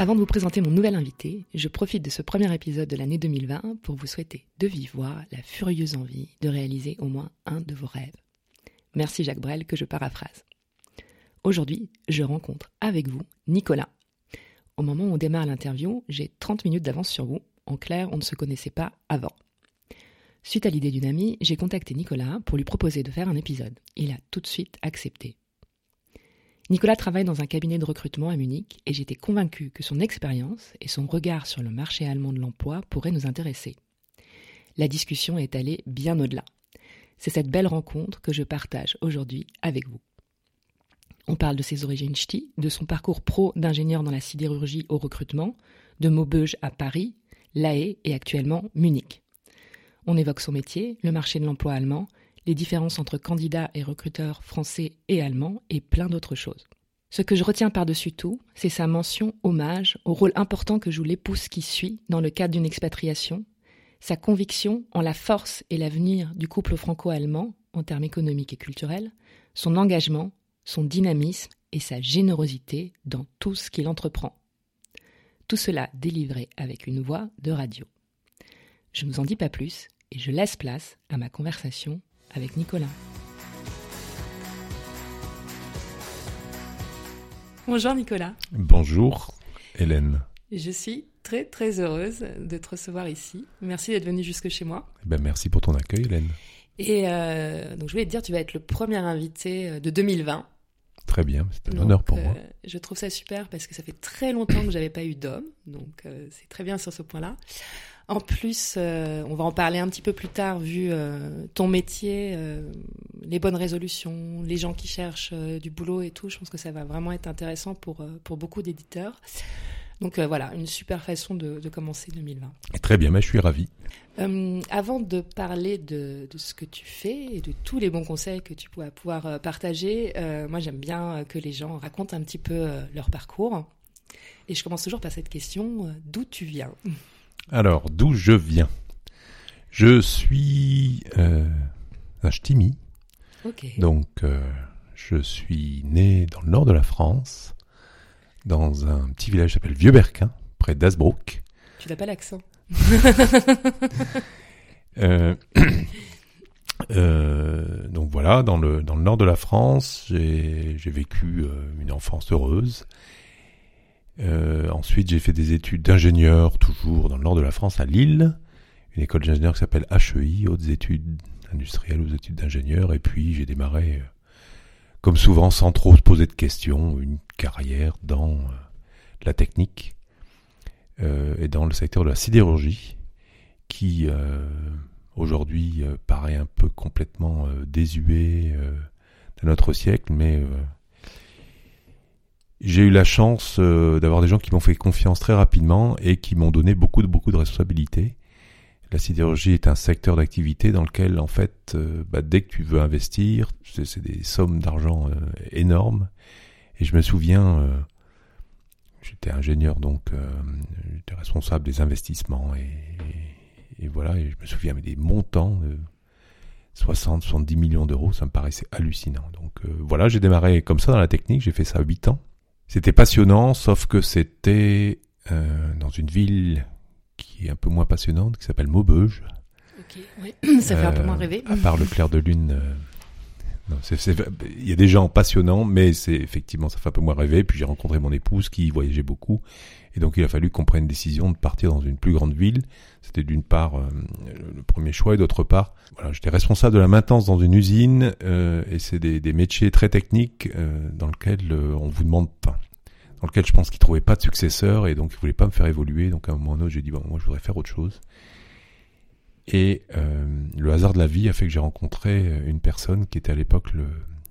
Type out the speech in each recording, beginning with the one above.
Avant de vous présenter mon nouvel invité, je profite de ce premier épisode de l'année 2020 pour vous souhaiter de vive la furieuse envie de réaliser au moins un de vos rêves. Merci Jacques Brel que je paraphrase. Aujourd'hui, je rencontre avec vous Nicolas. Au moment où on démarre l'interview, j'ai 30 minutes d'avance sur vous. En clair, on ne se connaissait pas avant. Suite à l'idée d'une amie, j'ai contacté Nicolas pour lui proposer de faire un épisode. Il a tout de suite accepté. Nicolas travaille dans un cabinet de recrutement à Munich et j'étais convaincue que son expérience et son regard sur le marché allemand de l'emploi pourraient nous intéresser. La discussion est allée bien au-delà. C'est cette belle rencontre que je partage aujourd'hui avec vous. On parle de ses origines ch'ti, de son parcours pro d'ingénieur dans la sidérurgie au recrutement, de Maubeuge à Paris, La Haye et actuellement Munich. On évoque son métier, le marché de l'emploi allemand, les différences entre candidats et recruteurs français et allemands et plein d'autres choses. Ce que je retiens par-dessus tout, c'est sa mention hommage au rôle important que joue l'épouse qui suit dans le cadre d'une expatriation, sa conviction en la force et l'avenir du couple franco-allemand en termes économiques et culturels, son engagement, son dynamisme et sa générosité dans tout ce qu'il entreprend. Tout cela délivré avec une voix de radio. Je ne vous en dis pas plus et je laisse place à ma conversation avec Nicolas. Bonjour Nicolas. Bonjour Hélène. Je suis très très heureuse de te recevoir ici. Merci d'être venu jusque chez moi. Eh ben, merci pour ton accueil Hélène. Et euh, donc je voulais te dire, tu vas être le premier invité euh, de 2020. Très bien, c'est un honneur pour moi. Euh, je trouve ça super parce que ça fait très longtemps que j'avais pas eu d'homme, donc c'est très bien sur ce point-là. En plus, euh, on va en parler un petit peu plus tard, vu euh, ton métier, euh, les bonnes résolutions, les gens qui cherchent du boulot et tout. Je pense que ça va vraiment être intéressant pour, pour beaucoup d'éditeurs. Donc voilà, une super façon de, de commencer 2020. Très bien, mais je suis ravi. avant de parler de, de, ce que tu fais et de tous les bons conseils que tu pourras pouvoir partager, moi j'aime bien que les gens racontent un petit peu leur parcours. Et je commence toujours par cette question, d'où tu viens? Alors, d'où je viens? Je suis euh, un ch'timi. Donc, euh, je suis né dans le nord de la France, dans un petit village qui s'appelle Vieux-Berquin, près d'Asbrook. Tu n'as pas l'accent euh, donc voilà, dans le, dans le nord de la France, j'ai vécu une enfance heureuse. Euh, ensuite, j'ai fait des études d'ingénieur, toujours dans le nord de la France, à Lille, une école d'ingénieur qui s'appelle HEI, hautes études industrielles aux études d'ingénieur. Et puis, j'ai démarré, euh, comme souvent, sans trop se poser de questions, une carrière dans euh, la technique et dans le secteur de la sidérurgie, qui aujourd'hui paraît un peu complètement désuet de notre siècle, mais j'ai eu la chance euh, d'avoir des gens qui m'ont fait confiance très rapidement et qui m'ont donné beaucoup de beaucoup de responsabilités. La sidérurgie est un secteur d'activité dans lequel, en fait, euh, bah, dès que tu veux investir, c'est des sommes d'argent euh, énormes. Et je me souviens, j'étais ingénieur, donc j'étais responsable des investissements. Et, et, voilà, et je me souviens mais des montants de 60, 70 millions d'euros, ça me paraissait hallucinant. Donc voilà, j'ai démarré comme ça dans la technique, j'ai fait ça 8 ans. C'était passionnant, sauf que c'était euh, dans une ville qui est un peu moins passionnante, qui s'appelle Maubeuge. Ok, oui. ça fait un peu moins euh, rêver. À part le clair de lune. Euh, il y a des gens passionnants, mais c'est effectivement ça fait un peu moins rêver. Puis j'ai rencontré mon épouse qui voyageait beaucoup, et donc il a fallu qu'on prenne une décision de partir dans une plus grande ville. C'était d'une part le premier choix, et d'autre part, voilà, j'étais responsable de la maintenance dans une usine, et c'est des, des, métiers très techniques dans lesquels on vous demande, pas dans lequel je pense qu'il trouvait pas de successeur et donc il voulait pas me faire évoluer. Donc à un moment donné, j'ai dit bon, moi je voudrais faire autre chose. Et euh, le hasard de la vie a fait que j'ai rencontré euh, une personne qui était à l'époque le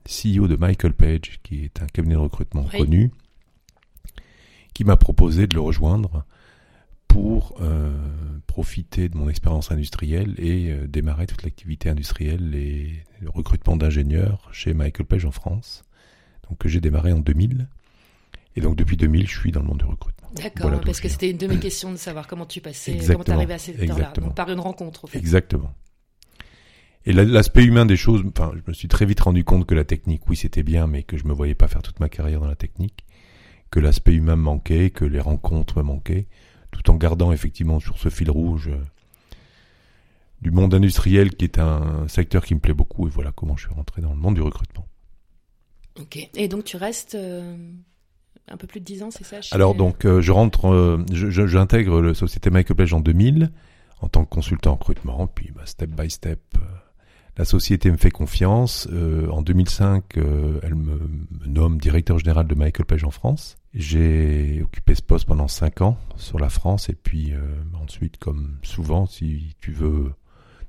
CEO de Michael Page, qui est un cabinet de recrutement connu, qui m'a proposé de le rejoindre pour euh, profiter de mon expérience industrielle et euh, démarrer toute l'activité industrielle et le recrutement d'ingénieurs chez Michael Page en France. Donc que j'ai démarré en 2000. Et donc depuis 2000, je suis dans le monde du recrutement. D'accord, parce que c'était une de mes questions de savoir comment tu passais, comment tu arrivais à cette heure-là. Donc par une rencontre, au fait. Exactement. Et l'aspect humain des choses, enfin, je me suis très vite rendu compte que la technique, oui, c'était bien, mais que je me voyais pas faire toute ma carrière dans la technique, que l'aspect humain me manquait, que les rencontres me manquaient, tout en gardant effectivement sur ce fil rouge euh, du monde industriel qui est un secteur qui me plaît beaucoup. Et voilà comment je suis rentré dans le monde du recrutement. Ok. Et donc tu restes euh, un peu plus de 10 ans, c'est ça Alors donc euh, je rentre, j'intègre la société Michael Page en 2000 en tant que consultant en recrutement, puis bah, step by step la société me fait confiance. Euh, en 2005, euh, elle me, nomme directeur général de Michael Page en France. J'ai occupé ce poste pendant cinq ans sur la France et puis euh, ensuite, comme souvent, si tu veux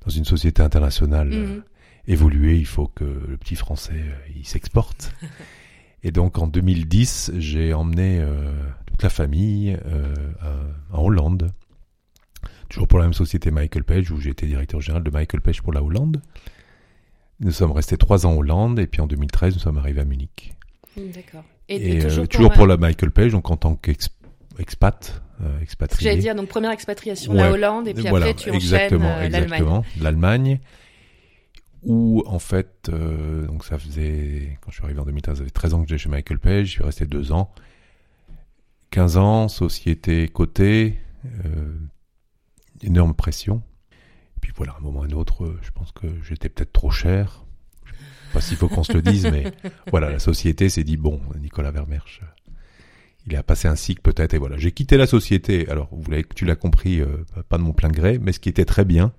dans une société internationale mhm. évoluer, il faut que le petit français il s'exporte. et donc en 2010, j'ai emmené toute la famille en Hollande toujours pour la même société Michael Page, où j'étais directeur général de Michael Page pour la Hollande. Nous sommes restés trois ans en Hollande et puis en 2013 nous sommes arrivés à Munich. D'accord. Et, euh, toujours, pour, la Michael Page, donc en tant qu'expat, euh, expatrié. J'allais dire donc première expatriation la Hollande et puis après tu exactement, enchaînes euh, l'Allemagne. L'Allemagne où en fait, euh, donc ça faisait, quand je suis arrivé en 2013, ça faisait 13 ans que j'étais chez Michael Page, je suis resté deux ans. 15 ans, société cotée, euh, énorme pression. Puis voilà, à un moment ou à un autre, euh, je pense que j'étais peut-être trop cher. Je sais pas s'il faut qu'on se le dise, mais voilà, la société s'est dit bon, Nicolas Vermersch, il a passé un cycle peut-être, et voilà, j'ai quitté la société. Alors, vous l'avez, tu l'as compris, euh, pas de mon plein gré, mais ce qui était très bien,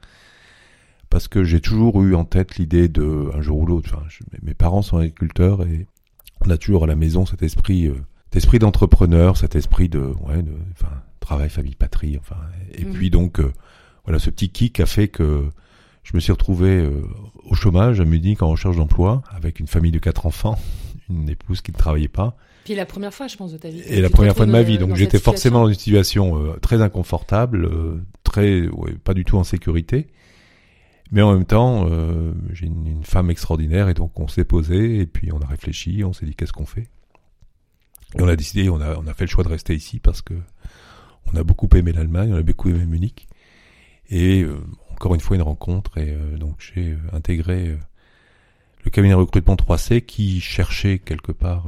parce que j'ai toujours eu en tête l'idée de, un jour ou l'autre, enfin, mes parents sont agriculteurs et on a toujours à la maison cet esprit, euh, cet esprit d'entrepreneur, cet esprit de, ouais, de, enfin, travail, famille, patrie, enfin, et mmh. puis donc voilà, ce petit kick a fait que je me suis retrouvé euh, au chômage à Munich en recherche d'emploi avec une famille de quatre enfants, une épouse qui ne travaillait pas. Puis la première fois, je pense, de ta vie. Et la première fois de ma vie, donc j'étais forcément dans une situation euh, très inconfortable, euh, très, pas du tout en sécurité. Mais en même temps, j'ai une, une, femme extraordinaire et donc on s'est posé et puis on a réfléchi, on s'est dit qu'est-ce qu'on fait. Et on a décidé, on a, on a fait le choix de rester ici parce que on a beaucoup aimé l'Allemagne, on a beaucoup aimé Munich. Et euh, encore une fois une rencontre et euh, donc j'ai euh, intégré le cabinet de recrutement 3C qui cherchait quelque part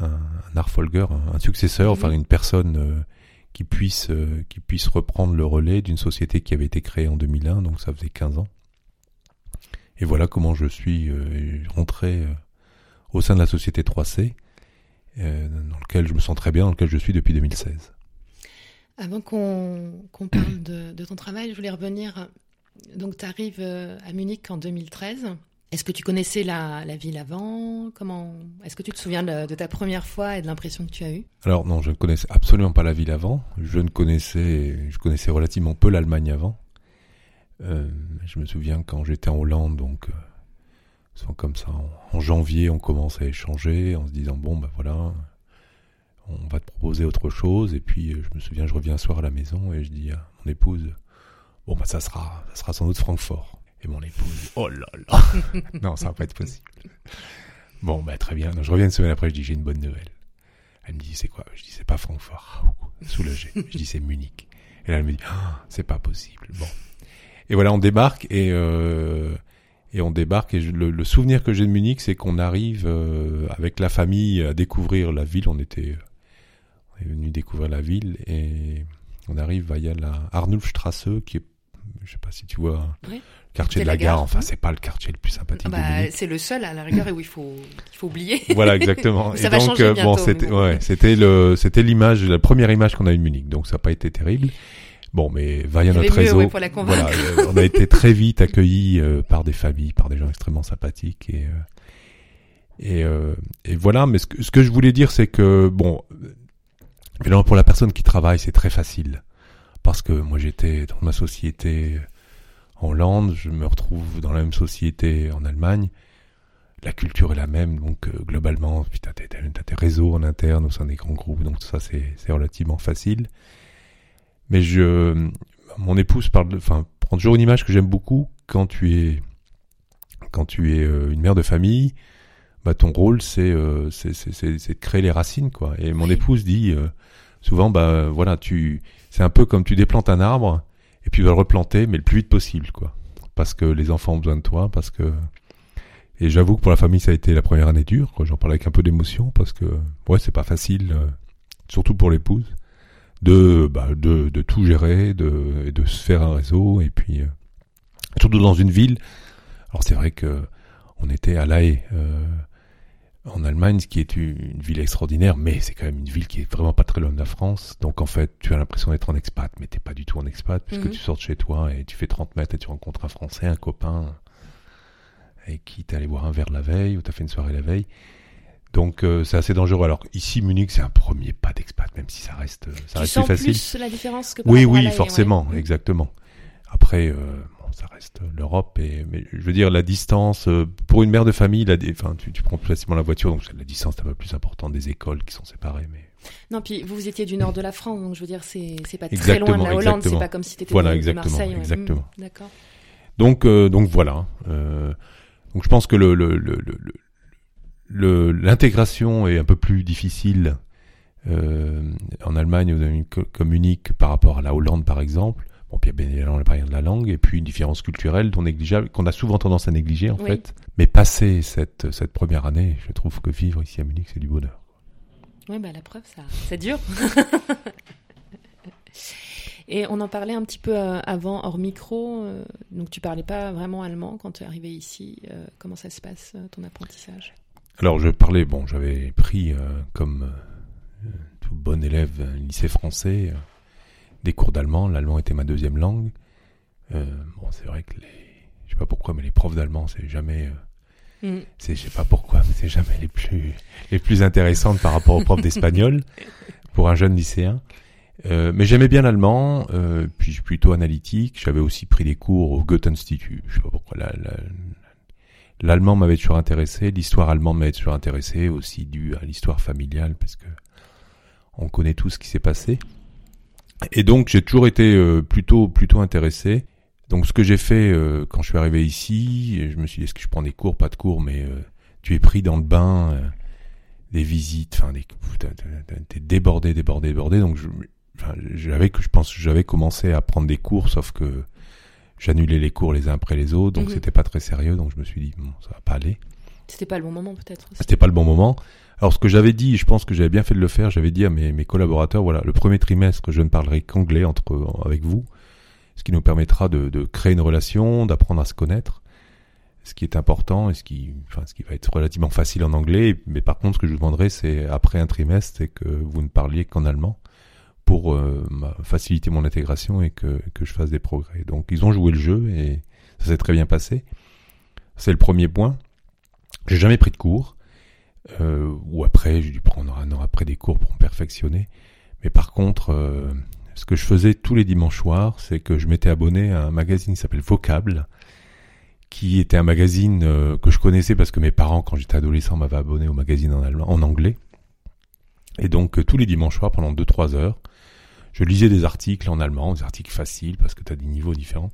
un, un, un un, successeur, enfin une personne qui puisse qui puisse reprendre le relais d'une société qui avait été créée en 2001, donc ça faisait 15 ans. Et voilà comment je suis rentré au sein de la société 3C, dans lequel je me sens très bien, dans lequel je suis depuis 2016. Avant qu'on parle de, ton travail, je voulais revenir. Donc, tu arrives euh, à Munich en 2013. Est-ce que tu connaissais la, ville avant? Comment Est-ce que tu te souviens de, ta première fois et de l'impression que tu as eue? Alors non, je ne connaissais absolument pas la ville avant. Je ne connaissais, je connaissais relativement peu l'Allemagne avant. Euh, je me souviens quand j'étais en Hollande, donc euh, comme ça, en, janvier, on commence à échanger en se disant bon ben voilà, on va te proposer autre chose. Et puis, je me souviens, je reviens un soir à la maison et je dis à mon épouse, bon, bah, ça sera, ça sera sans doute Francfort. Et mon épouse, oh là là, non, ça va pas être possible. Bon, bah, très bien. je reviens une semaine après, je dis, j'ai une bonne nouvelle. Elle me dit, c'est quoi? Je dis, c'est pas Francfort. Soulagé. je dis, c'est Munich. Et là, elle me dit, ah, c'est pas possible. Bon. Et voilà, on débarque et, euh, et on débarque et le, souvenir que j'ai de Munich, c'est qu'on arrive euh, avec la famille à découvrir la ville. On était on est venu découvrir la ville et on arrive via la Arnulfstrasse qui est, je sais pas si tu vois, le quartier de la, gare. Enfin, c'est pas le quartier le plus sympathique. Bah, c'est le seul à la rigueur où il faut, il faut oublier. Voilà, exactement. ça et va donc, changer bon, c'était, ouais, c'était le, c'était l'image, la première image qu'on a eu de Munich. Donc, ça n'a pas été terrible. Bon, mais via notre réseau, voilà, euh, on a été très vite accueillis euh, par des familles, par des gens extrêmement sympathiques et euh, et, et voilà. Mais ce que, ce que je voulais dire, c'est que bon, Évidemment, pour la personne qui travaille, c'est très facile. Parce que moi, j'étais dans ma société Hollande, je me retrouve dans la même société en Allemagne. la culture est la même, donc euh, globalement, tu as, tes réseaux en interne au sein des grands groupes, donc ça c'est relativement facile. Mais je, mon épouse parle, enfin, prend toujours une image que j'aime beaucoup quand tu es, quand tu es euh, une mère de famille. Bah, ton rôle c'est euh, c'est de créer les racines quoi. Et mon épouse dit euh, souvent bah voilà tu c'est un peu comme tu déplantes un arbre et puis vas le replanter mais le plus vite possible quoi. Parce que les enfants ont besoin de toi parce que et j'avoue que pour la famille, ça a été la première année dure. J'en parle avec un peu d'émotion parce que ouais, c'est pas facile, euh, surtout pour l'épouse, de, bah, de de tout gérer, de de se faire un réseau et puis euh, surtout dans une ville. Alors c'est vrai que on était à La Haye, euh, en Allemagne, ce qui est une ville extraordinaire, mais c'est quand même une ville qui est vraiment pas très loin de la France. Donc en fait, tu as l'impression d'être en expat, mais t'es pas du tout en expat puisque mhm. tu sors de chez toi et tu fais 30 mètres et tu rencontres un Français, un copain et qui t'est allé boire un verre la veille ou t'as fait une soirée la veille. Donc euh, c'est assez dangereux. Alors ici Munich c'est un premier pas d'expat, même si ça reste euh, ça tu reste sens facile. Plus la différence que oui oui forcément exactement. Après euh, ça reste l'Europe et mais je veux dire la distance pour une mère de famille la enfin tu, tu prends plus facilement la voiture donc la distance est un peu plus importante des écoles qui sont séparées mais non, puis vous, étiez du nord de la France, donc je veux dire, c'est, c'est pas très loin de la Hollande, c'est pas comme si t'étais voilà, de, exactement, Marseille. Exactement. Hmm, d'accord. Donc, donc voilà. Euh, donc je pense que le, le, le, l'intégration est un peu plus difficile euh, en Allemagne, une communique par rapport à la Hollande par exemple. Bon, puis bien évidemment le de la langue et puis une différence culturelle négligeable qu'on a souvent tendance à négliger en fait. Mais passer cette, cette première année, je trouve que vivre ici à Munich c'est du bonheur. Oui, bah la preuve, ça, c'est dur. Et on en parlait un petit peu euh, avant, hors micro. Euh, donc, tu parlais pas vraiment allemand quand tu es arrivé ici. Euh, comment ça se passe, ton apprentissage? Alors, je parlais, bon, j'avais pris, comme tout bon élève, un lycée français, des cours d'allemand. L'allemand était ma deuxième langue. bon, c'est vrai que les. Je sais pas pourquoi, mais les profs d'allemand, c'est jamais. Mm. C'est, je sais pas pourquoi, mais c'est jamais les plus, les plus intéressantes par rapport aux profs d'espagnol pour un jeune lycéen. Euh, mais j'aimais bien l'allemand, euh, puis je suis plutôt analytique. J'avais aussi pris des cours au Goethe Institut. Je sais pas pourquoi. L'allemand m'avait toujours intéressé, l'histoire allemande m'avait toujours intéressé, aussi dû à l'histoire familiale, parce que on connaît tout ce qui s'est passé. Et donc j'ai toujours été euh, plutôt plutôt intéressé. Donc ce que j'ai fait euh, quand je suis arrivé ici, je me suis dit est-ce que je prends des cours, pas de cours, mais euh, tu es pris dans le bain, des visites, enfin des, t'es débordé, débordé, débordé. Donc je, j'avais que je pense j'avais commencé à prendre des cours sauf que j'annulais les cours les uns après les autres donc mhm. c'était pas très sérieux donc je me suis dit bon ça va pas aller c'était pas le bon moment peut-être c'était pas le bon moment alors ce que j'avais dit je pense que j'avais bien fait de le faire j'avais dit à mes, mes collaborateurs voilà le premier trimestre je ne parlerai qu'anglais entre avec vous ce qui nous permettra de, de créer une relation d'apprendre à se connaître ce qui est important et ce qui, enfin, ce qui va être relativement facile en anglais. Mais par contre, ce que je vous demanderai, c'est après un trimestre, c'est que vous ne parliez qu'en allemand pour euh, faciliter mon intégration et que, que je fasse des progrès. Donc ils ont joué le jeu et ça s'est très bien passé. C'est le premier point. J'ai jamais pris de cours. Euh, ou après, j'ai dû prendre un an après des cours pour me perfectionner. Mais par contre, euh, ce que je faisais tous les dimanches soirs, c'est que je m'étais abonné à un magazine qui s'appelle Vocable, qui était un magazine euh, que je connaissais parce que mes parents, quand j'étais adolescent, m'avaient abonné au magazine en, allemand, en anglais. Et donc tous les dimanches soirs, pendant 2-3 heures, je lisais des articles en allemand, des articles faciles parce que tu as des niveaux différents.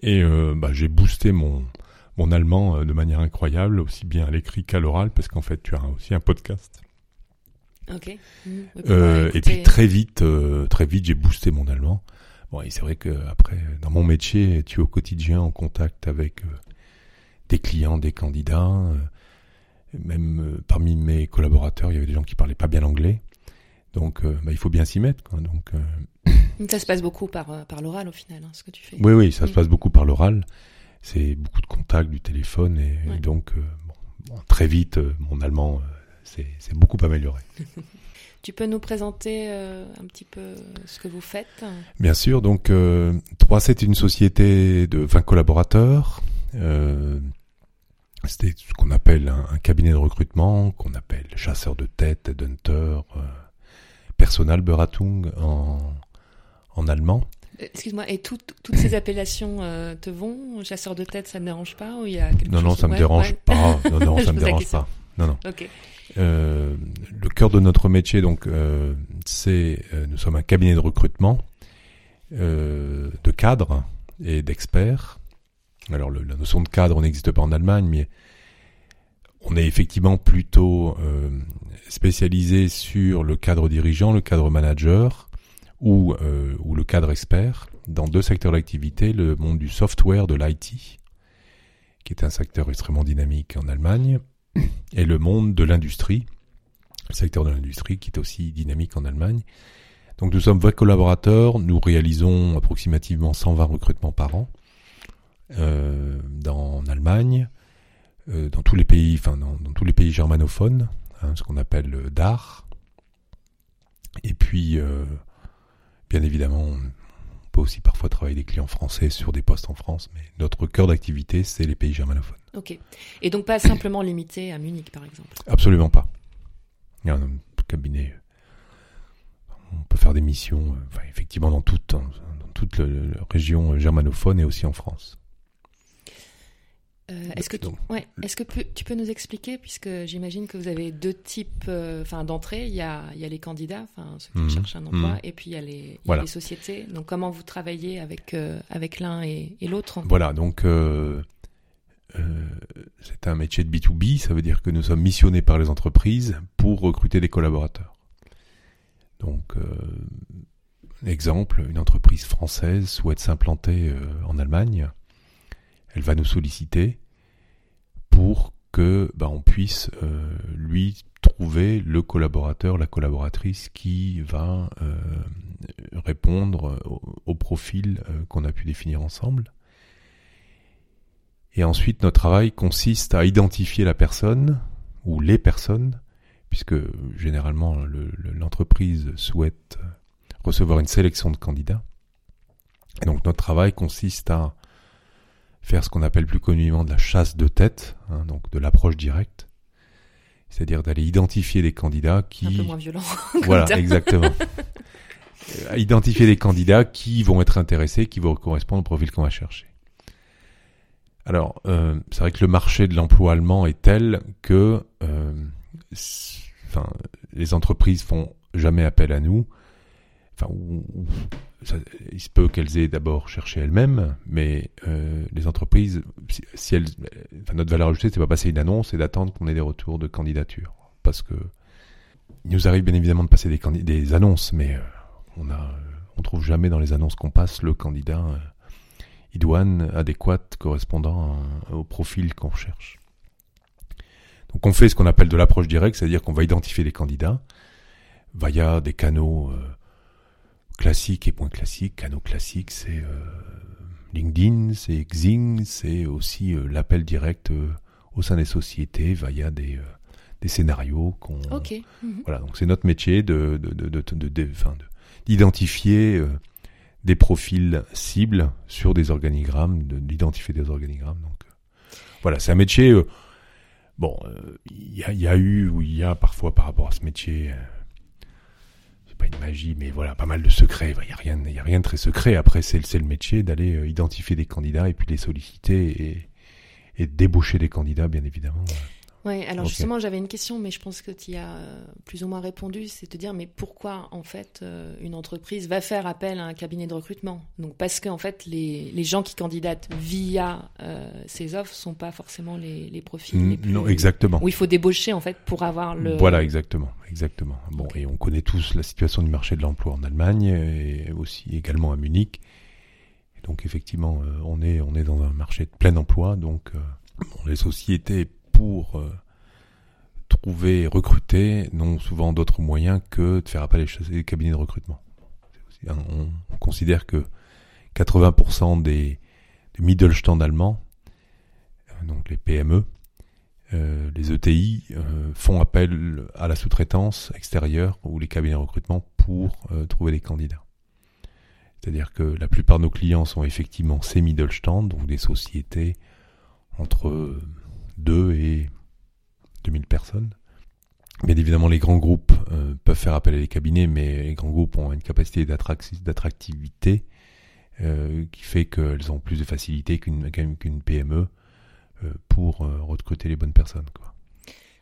Et euh, bah, j'ai boosté mon, mon allemand euh, de manière incroyable, aussi bien à l'écrit qu'à l'oral, parce qu'en fait, tu as aussi un podcast. Ok. Mmh. Euh, et puis très vite, très vite, j'ai boosté mon allemand. Bon, et c'est vrai que après, dans mon métier, tu es au quotidien en contact avec des clients, des candidats. même parmi mes collaborateurs, il y avait des gens qui parlaient pas bien anglais. Donc, euh, bah, il faut bien s'y mettre. Quoi. Donc, euh, ça se passe beaucoup par, euh, par l'oral au final, hein, ce que tu fais. Oui, oui, ça se mm. passe beaucoup par l'oral. C'est beaucoup de contacts, du téléphone, et, donc bon, très vite, mon allemand c'est beaucoup amélioré. tu peux nous présenter un petit peu ce que vous faites? Bien sûr. Donc, 3C est une société de 20 collaborateurs. C'était ce qu'on appelle un, un, cabinet de recrutement, qu'on appelle chasseur de tête, headhunter Personalberatung en, en allemand. Excuse-moi, et toutes ces appellations te vont? Chasseur de tête, ça ne dérange pas ou il y a quelque Non, chose? non, ça me dérange pas. Non, non, ça me dérange pas. Non, non. Euh, le cœur de notre métier, donc, euh, c'est euh, nous sommes un cabinet de recrutement de cadres et d'experts. Alors, le, la notion de cadre n'existe pas en Allemagne, mais on est effectivement plutôt spécialisé sur le cadre dirigeant, le cadre manager ou, ou le cadre expert dans deux secteurs d'activité, le monde du software, de l'IT, qui est un secteur extrêmement dynamique en Allemagne, et le monde de l'industrie, le secteur de l'industrie qui est aussi dynamique en Allemagne. Donc nous sommes 20 collaborateurs, nous réalisons approximativement 120 recrutements par an euh, en Allemagne, euh, dans tous les pays, enfin dans, tous les pays germanophones, hein, ce qu'on appelle le DAR. Et puis, euh, bien évidemment, on peut aussi parfois travailler des clients français sur des postes en France, mais notre cœur d'activité, c'est les pays germanophones. Ok. Et donc pas simplement limité à Munich, par exemple? Absolument pas. Il y a un cabinet. On peut faire des missions, euh, effectivement, dans toute, dans toute la région germanophone et aussi en France. Euh, est-ce que, tu, ouais, est-ce que tu peux nous expliquer, puisque j'imagine que vous avez deux types euh, enfin, d'entrée, il y a, il y a les candidats, ceux qui mhm. cherchent un emploi, mhm. et puis il y a les, les, sociétés. Donc comment vous travaillez avec, avec l'un et, et l'autre? Voilà, donc euh, c'est un métier de B2B, ça veut dire que nous sommes missionnés par les entreprises pour recruter des collaborateurs. Donc, euh, exemple, une entreprise française souhaite s'implanter euh, en Allemagne, elle va nous solliciter pour que bah, on puisse lui trouver le collaborateur, la collaboratrice qui va répondre au profil qu'on a pu définir ensemble. Et ensuite, notre travail consiste à identifier la personne ou les personnes, puisque généralement l'entreprise souhaite recevoir une sélection de candidats. Donc notre travail consiste à faire ce qu'on appelle plus communément de la chasse de tête, hein, donc de l'approche directe, c'est-à-dire d'aller identifier des candidats qui... Un peu moins violent. voilà, exactement. à identifier des candidats qui vont être intéressés, qui vont correspondre au profil qu'on va chercher. Alors, euh, c'est vrai que le marché de l'emploi allemand est tel que euh, enfin, les entreprises font jamais appel à nous. Enfin, il se peut qu'elles aient d'abord cherché elles-mêmes, mais euh, les entreprises, si, elles, enfin, notre valeur ajoutée, c'est pas passer une annonce, c'est d'attendre qu'on ait des retours de candidature, parce que il nous arrive bien évidemment de passer des, annonces, mais on a, on trouve jamais dans les annonces qu'on passe le candidat idoine adéquate correspondant au profil qu'on cherche. Donc on fait ce qu'on appelle de l'approche directe, c'est-à-dire qu'on va identifier les candidats via des canaux euh, classiques et points classiques. Canaux classiques, c'est euh, LinkedIn, c'est Xing, c'est aussi euh, l'appel direct au sein des sociétés via des, des scénarios qu'on. Mhm. Voilà, donc c'est notre métier de d'identifier des profils cibles sur des organigrammes, d'identifier des organigrammes. Donc euh, voilà, c'est un métier. Euh, bon, euh, il y, y, a eu ou il y a parfois par rapport à ce métier, pas une magie, mais voilà, pas mal de secrets. Il y a rien, a rien de très secret. Après, c'est le métier d'aller identifier des candidats et puis les solliciter et, et débaucher des candidats, bien évidemment. Oui, alors justement, j'avais une question, mais je pense que tu y as euh, plus ou moins répondu, c'est de dire, mais pourquoi en fait euh, une entreprise va faire appel à un cabinet de recrutement? Donc parce qu'en fait, les, les, gens qui candidatent via euh, ces offres sont pas forcément les, les profils les plus... Non, exactement. Où il faut débaucher en fait pour avoir le... Voilà, exactement, exactement. Bon, et on connaît tous la situation du marché de l'emploi en Allemagne et aussi également à Munich. Et donc effectivement, on est on est dans un marché de plein emploi, donc bon, les sociétés pour euh, trouver, recruter, n'ont souvent d'autres moyens que de faire appel à des cabinets de recrutement. On, considère que 80% des, des Mittelstand allemands, euh, donc les PME, euh, les ETI, font appel à la sous-traitance extérieure ou les cabinets de recrutement pour trouver des candidats. C'est-à-dire que la plupart de nos clients sont effectivement ces Mittelstand, donc des sociétés entre 2 et 2000 personnes. Bien évidemment, les grands groupes euh, peuvent faire appel à des cabinets, mais les grands groupes ont une capacité d'attractivité qui fait qu'elles ont plus de facilité qu'une qu'une PME pour recruter les bonnes personnes. Quoi.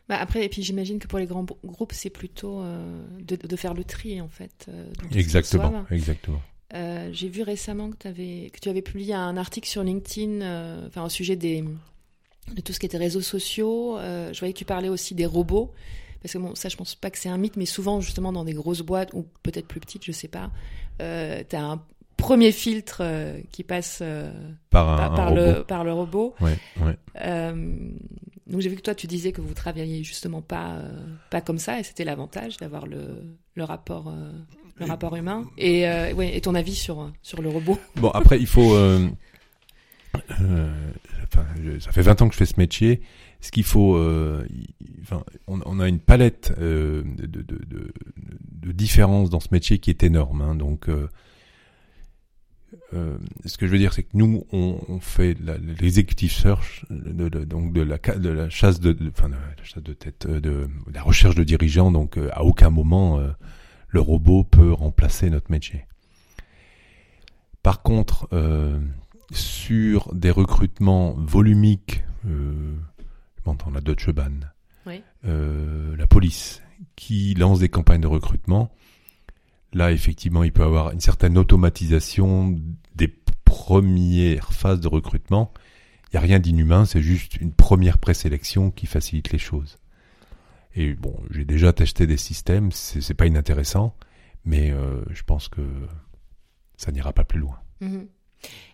Bah après, et puis j'imagine que pour les grands groupes, c'est plutôt de, de, faire le tri en fait. exactement, exactement. J'ai vu récemment que, avais, que tu avais publié un article sur LinkedIn, enfin au sujet des, de tout ce qui était réseaux sociaux. je voyais que tu parlais aussi des robots. Parce que bon, ça, je pense pas que c'est un mythe, mais souvent, justement, dans des grosses boîtes, ou peut-être plus petites, je sais pas, euh, tu as un premier filtre euh, qui passe euh, par, par, le, par le robot. Ouais, ouais. Euh, donc j'ai vu que toi, tu disais que vous travailliez justement pas, pas comme ça, et c'était l'avantage d'avoir le, le rapport le rapport humain. Et, ouais, et ton avis sur, sur le robot Bon, après, il faut. Enfin, ça fait 20 ans que je fais ce métier ce qu'il faut, euh, enfin, on, on, a une palette euh, de, de, de, de, différences dans ce métier qui est énorme. Hein, donc, euh, euh, ce que je veux dire, c'est que nous, on, on fait l'executive search, de, donc de la, de la chasse de, enfin, de la chasse de tête, euh, de, la recherche de dirigeants. Donc, euh, à aucun moment, le robot peut remplacer notre métier. Par contre, sur des recrutements volumiques, euh, m'entends, la Deutsche Bahn, euh, la police, qui lance des campagnes de recrutement. Là, effectivement, il peut y avoir une certaine automatisation des premières phases de recrutement. Il n'y a rien d'inhumain, c'est juste une première présélection qui facilite les choses. Et bon, j'ai déjà testé des systèmes, c'est pas inintéressant, mais euh, je pense que ça n'ira pas plus loin. Mm-hmm.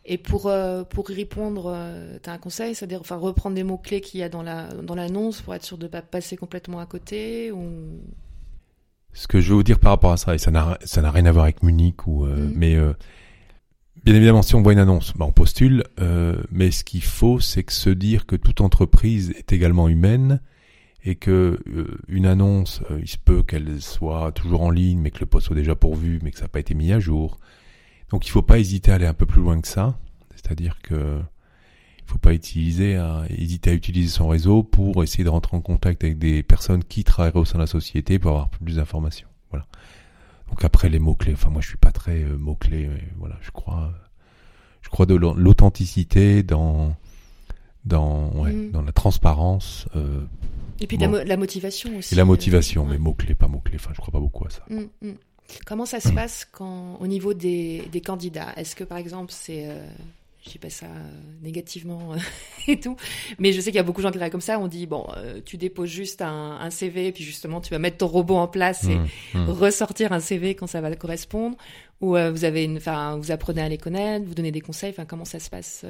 Et pour, euh, pour y répondre, euh, tu as un conseil, c'est-à-dire enfin, reprendre des mots-clés qu'il y a dans l'annonce la, dans pour être sûr de ne pas passer complètement à côté ou... Ce que je veux vous dire par rapport à ça, et ça n'a rien à voir avec Munich, ou, euh, mhm. mais bien évidemment, si on voit une annonce, bah, on postule, mais ce qu'il faut, c'est que se dire que toute entreprise est également humaine et que une annonce, il se peut qu'elle soit toujours en ligne, mais que le poste soit déjà pourvu, mais que ça n'a pas été mis à jour donc il faut pas hésiter à aller un peu plus loin que ça, c'est-à-dire que il faut pas utiliser à, hésiter à utiliser son réseau pour essayer de rentrer en contact avec des personnes qui travaillent au sein de la société pour avoir plus d'informations. Voilà. Donc après les mots clés, enfin moi je suis pas très euh, mots clés, mais voilà, je crois, je crois de l'authenticité dans dans ouais, mm. dans la transparence. Euh, et puis la, motivation aussi. Et la motivation, euh, mais mots clés, pas mots clés. Enfin, je crois pas beaucoup à ça. Mm, mm. Comment ça se passe quand, au niveau des, des candidats? Est-ce que par exemple c'est, euh, je dis pas ça euh, négativement euh, et tout, mais je sais qu'il y a beaucoup de gens qui travaillent comme ça. On dit bon, euh, tu déposes juste un, un, CV, puis justement tu vas mettre ton robot en place et mmh, mmh. ressortir un CV quand ça va correspondre. Ou vous avez, enfin, vous apprenez à les connaître, vous donnez des conseils. Enfin, comment ça se passe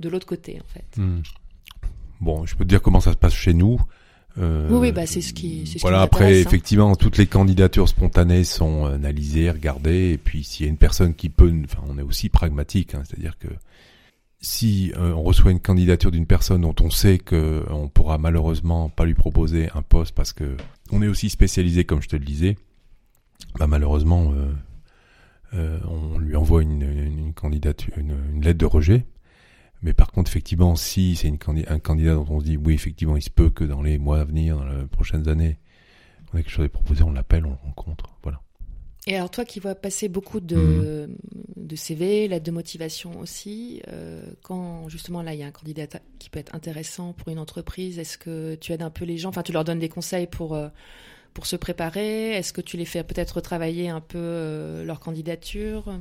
de l'autre côté en fait? Mmh. Bon, je peux te dire comment ça se passe chez nous. Euh, oui, bah c'est ce qui. Ce voilà. après, hein. effectivement, toutes les candidatures spontanées sont analysées, regardées, et puis s'il y a une personne qui peut, enfin, on est aussi pragmatique, hein, c'est-à-dire que si euh, on reçoit une candidature d'une personne dont on sait que on pourra malheureusement pas lui proposer un poste parce que on est aussi spécialisé, comme je te le disais, bah malheureusement, euh, on lui envoie une, une candidature, une, une lettre de rejet mais par contre, effectivement, si c'est un candidat dont on se dit, oui, effectivement, il se peut que dans les mois à venir, dans les prochaines années, on a quelque chose à proposer, on l'appelle, on le rencontre. Voilà. Et alors, toi qui vois passer beaucoup de, mhm. de CV, l'aide de motivation aussi, euh, quand justement là, il y a un candidat qui peut être intéressant pour une entreprise, est-ce que tu aides un peu les gens? Enfin, tu leur donnes des conseils pour, euh, pour se préparer? Est-ce que tu les fais peut-être travailler un peu euh, leur candidature?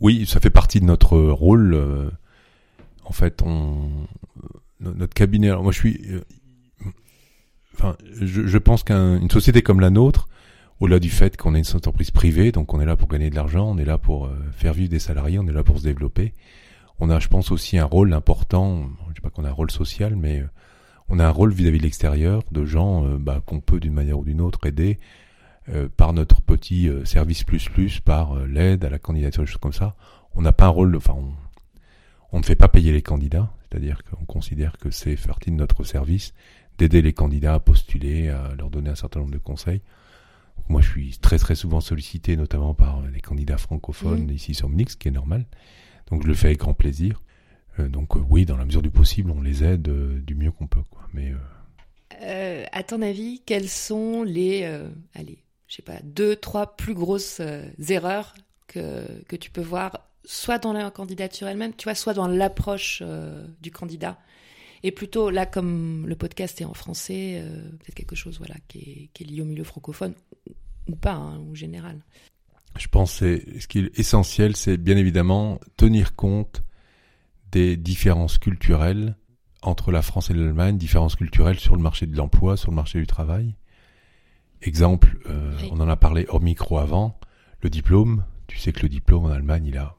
Oui, ça fait partie de notre rôle. Euh, en fait, on, notre cabinet. Alors moi, je suis. Euh, enfin, je, pense qu'une société comme la nôtre, au-delà du fait qu'on est une entreprise privée, donc on est là pour gagner de l'argent, on est là pour euh, faire vivre des salariés, on est là pour se développer. On a, je pense, aussi un rôle important. Je dis pas qu'on a un rôle social, mais on a un rôle vis-à-vis de l'extérieur, de gens bah, qu'on peut d'une manière ou d'une autre aider euh, par notre petit euh, service plus plus, par euh, l'aide à la candidature, des choses comme ça. On n'a pas un rôle, enfin, on, on, ne fait pas payer les candidats, c'est-à-dire qu'on considère que c'est partie de notre service d'aider les candidats à postuler, à leur donner un certain nombre de conseils. moi, je suis très très souvent sollicité, notamment par les candidats francophones mmh. ici sur Munich, ce qui est normal. Donc, je le fais avec grand plaisir. donc, oui, dans la mesure du possible, on les aide du mieux qu'on peut. Quoi. Mais à ton avis, quels sont les, allez, je sais pas, deux, trois plus grosses euh, erreurs que, que tu peux voir soit dans la candidature elle-même, tu vois, soit dans l'approche euh, du candidat. Et plutôt là, comme le podcast est en français, euh, peut-être quelque chose voilà, qui, est, lié au milieu francophone, ou pas, hein, ou général. Je pense que ce qui est essentiel, c'est bien évidemment tenir compte des différences culturelles entre la France et l'Allemagne, différences culturelles sur le marché de l'emploi, sur le marché du travail. Exemple, euh, on en a parlé hors micro avant, le diplôme. Tu sais que le diplôme en Allemagne, il a,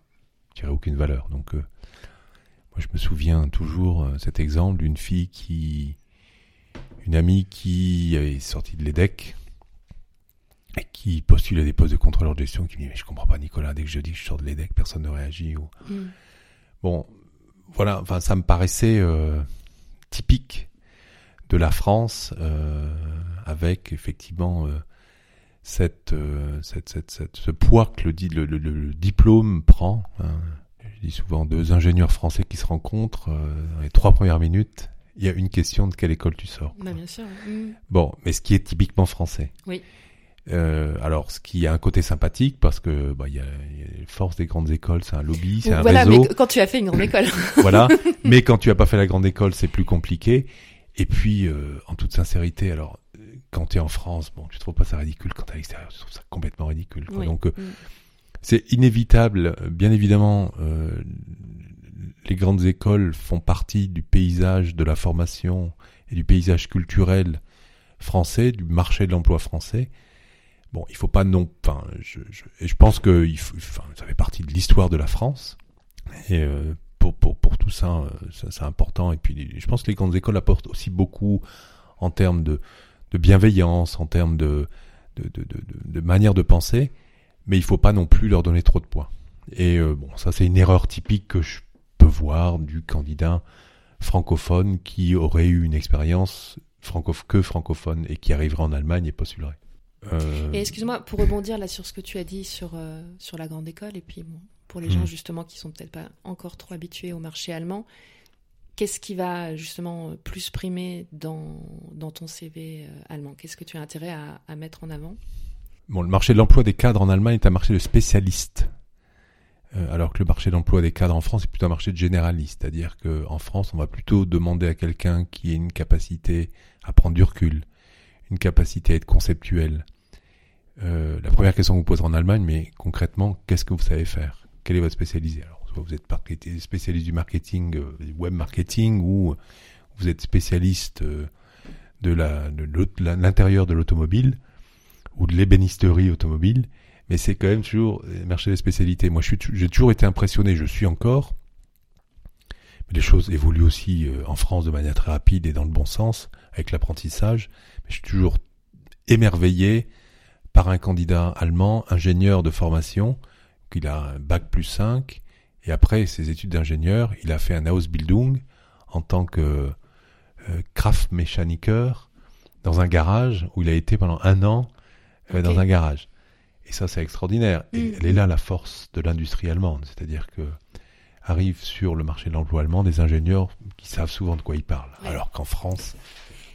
il aucune valeur. Donc, euh, moi, je me souviens toujours euh, cet exemple d'une fille qui, une amie qui est sortie de l'EDEC et qui postulait des postes de contrôleur de gestion, qui me dit mais je comprends pas Nicolas, dès que je dis que je sors de l'EDEC, personne ne réagit. Ou... Mm. Bon, voilà, enfin ça me paraissait typique de la France, avec effectivement euh, cette, cette, cette, cette, ce poids que le, le, le, diplôme prend. Hein. Je dis souvent deux ingénieurs français qui se rencontrent dans les trois premières minutes. Il y a une question de quelle école tu sors. Bah, bien sûr. Bon, mais ce qui est typiquement français. Oui. Euh, alors, ce qui a un côté sympathique, parce que bah, y a, y a force des grandes écoles, c'est un lobby, c'est un voilà, réseau. mais quand tu as fait une grande école. voilà, mais quand tu as pas fait la grande école, c'est plus compliqué. Et puis, euh, en toute sincérité, alors, quand tu es en France, bon, tu trouves pas ça ridicule. Quand tu es à l'extérieur, tu trouves ça complètement ridicule. Quoi. Donc, euh, mm. c'est inévitable. Bien évidemment, euh, les grandes écoles font partie du paysage de la formation et du paysage culturel français, du marché de l'emploi français. Bon, il faut pas non, enfin, je, je, et je pense que il faut, enfin, ça fait partie de l'histoire de la France. Et euh, pour, pour, pour tout ça, ça c'est important. Et puis, je pense que les grandes écoles apportent aussi beaucoup en termes de, de bienveillance, en termes de, de, de, de, manière de penser. Mais il faut pas non plus leur donner trop de poids. Et euh, bon, ça c'est une erreur typique que je peux voir du candidat francophone qui aurait eu une expérience franco que francophone et qui arriverait en Allemagne et postulerait. Euh... Et excuse-moi, pour rebondir là sur ce que tu as dit sur, euh, sur la grande école, et puis bon, pour les mmh. gens justement qui sont peut-être pas encore trop habitués au marché allemand, qu'est-ce qui va justement plus primer dans, ton CV euh, allemand? Qu'est-ce que tu as intérêt à, mettre en avant? Bon, le marché de l'emploi des cadres en Allemagne est un marché de spécialistes. Euh, alors que le marché d'emploi des cadres en France est plutôt un marché de généralistes, c'est-à-dire qu'en France, on va plutôt demander à quelqu'un qui ait une capacité à prendre du recul, une capacité à être conceptuel. Euh, la première question que vous poserez en Allemagne, mais concrètement, qu'est-ce que vous savez faire? Quelle est votre spécialité vous êtes spécialiste du marketing, euh, web marketing, ou vous êtes spécialiste euh, de l'intérieur de l'automobile ou de l'ébénisterie automobile, mais c'est quand même toujours le marché des spécialités. Moi, j'ai toujours été impressionné, je suis encore, mais les choses évoluent aussi euh, en France de manière très rapide et dans le bon sens, avec l'apprentissage. Je suis toujours émerveillé par un candidat allemand, ingénieur de formation, qu'il a un bac plus 5, et après ses études d'ingénieur, il a fait un Ausbildung en tant que euh, Kraftmechaniker dans un garage où il a été pendant un an euh, okay. dans un garage. Et ça, c'est extraordinaire. Et mmh. elle est là la force de l'industrie allemande, c'est-à-dire que arrivent sur le marché de l'emploi allemand des ingénieurs qui savent souvent de quoi ils parlent, ouais. alors qu'en France,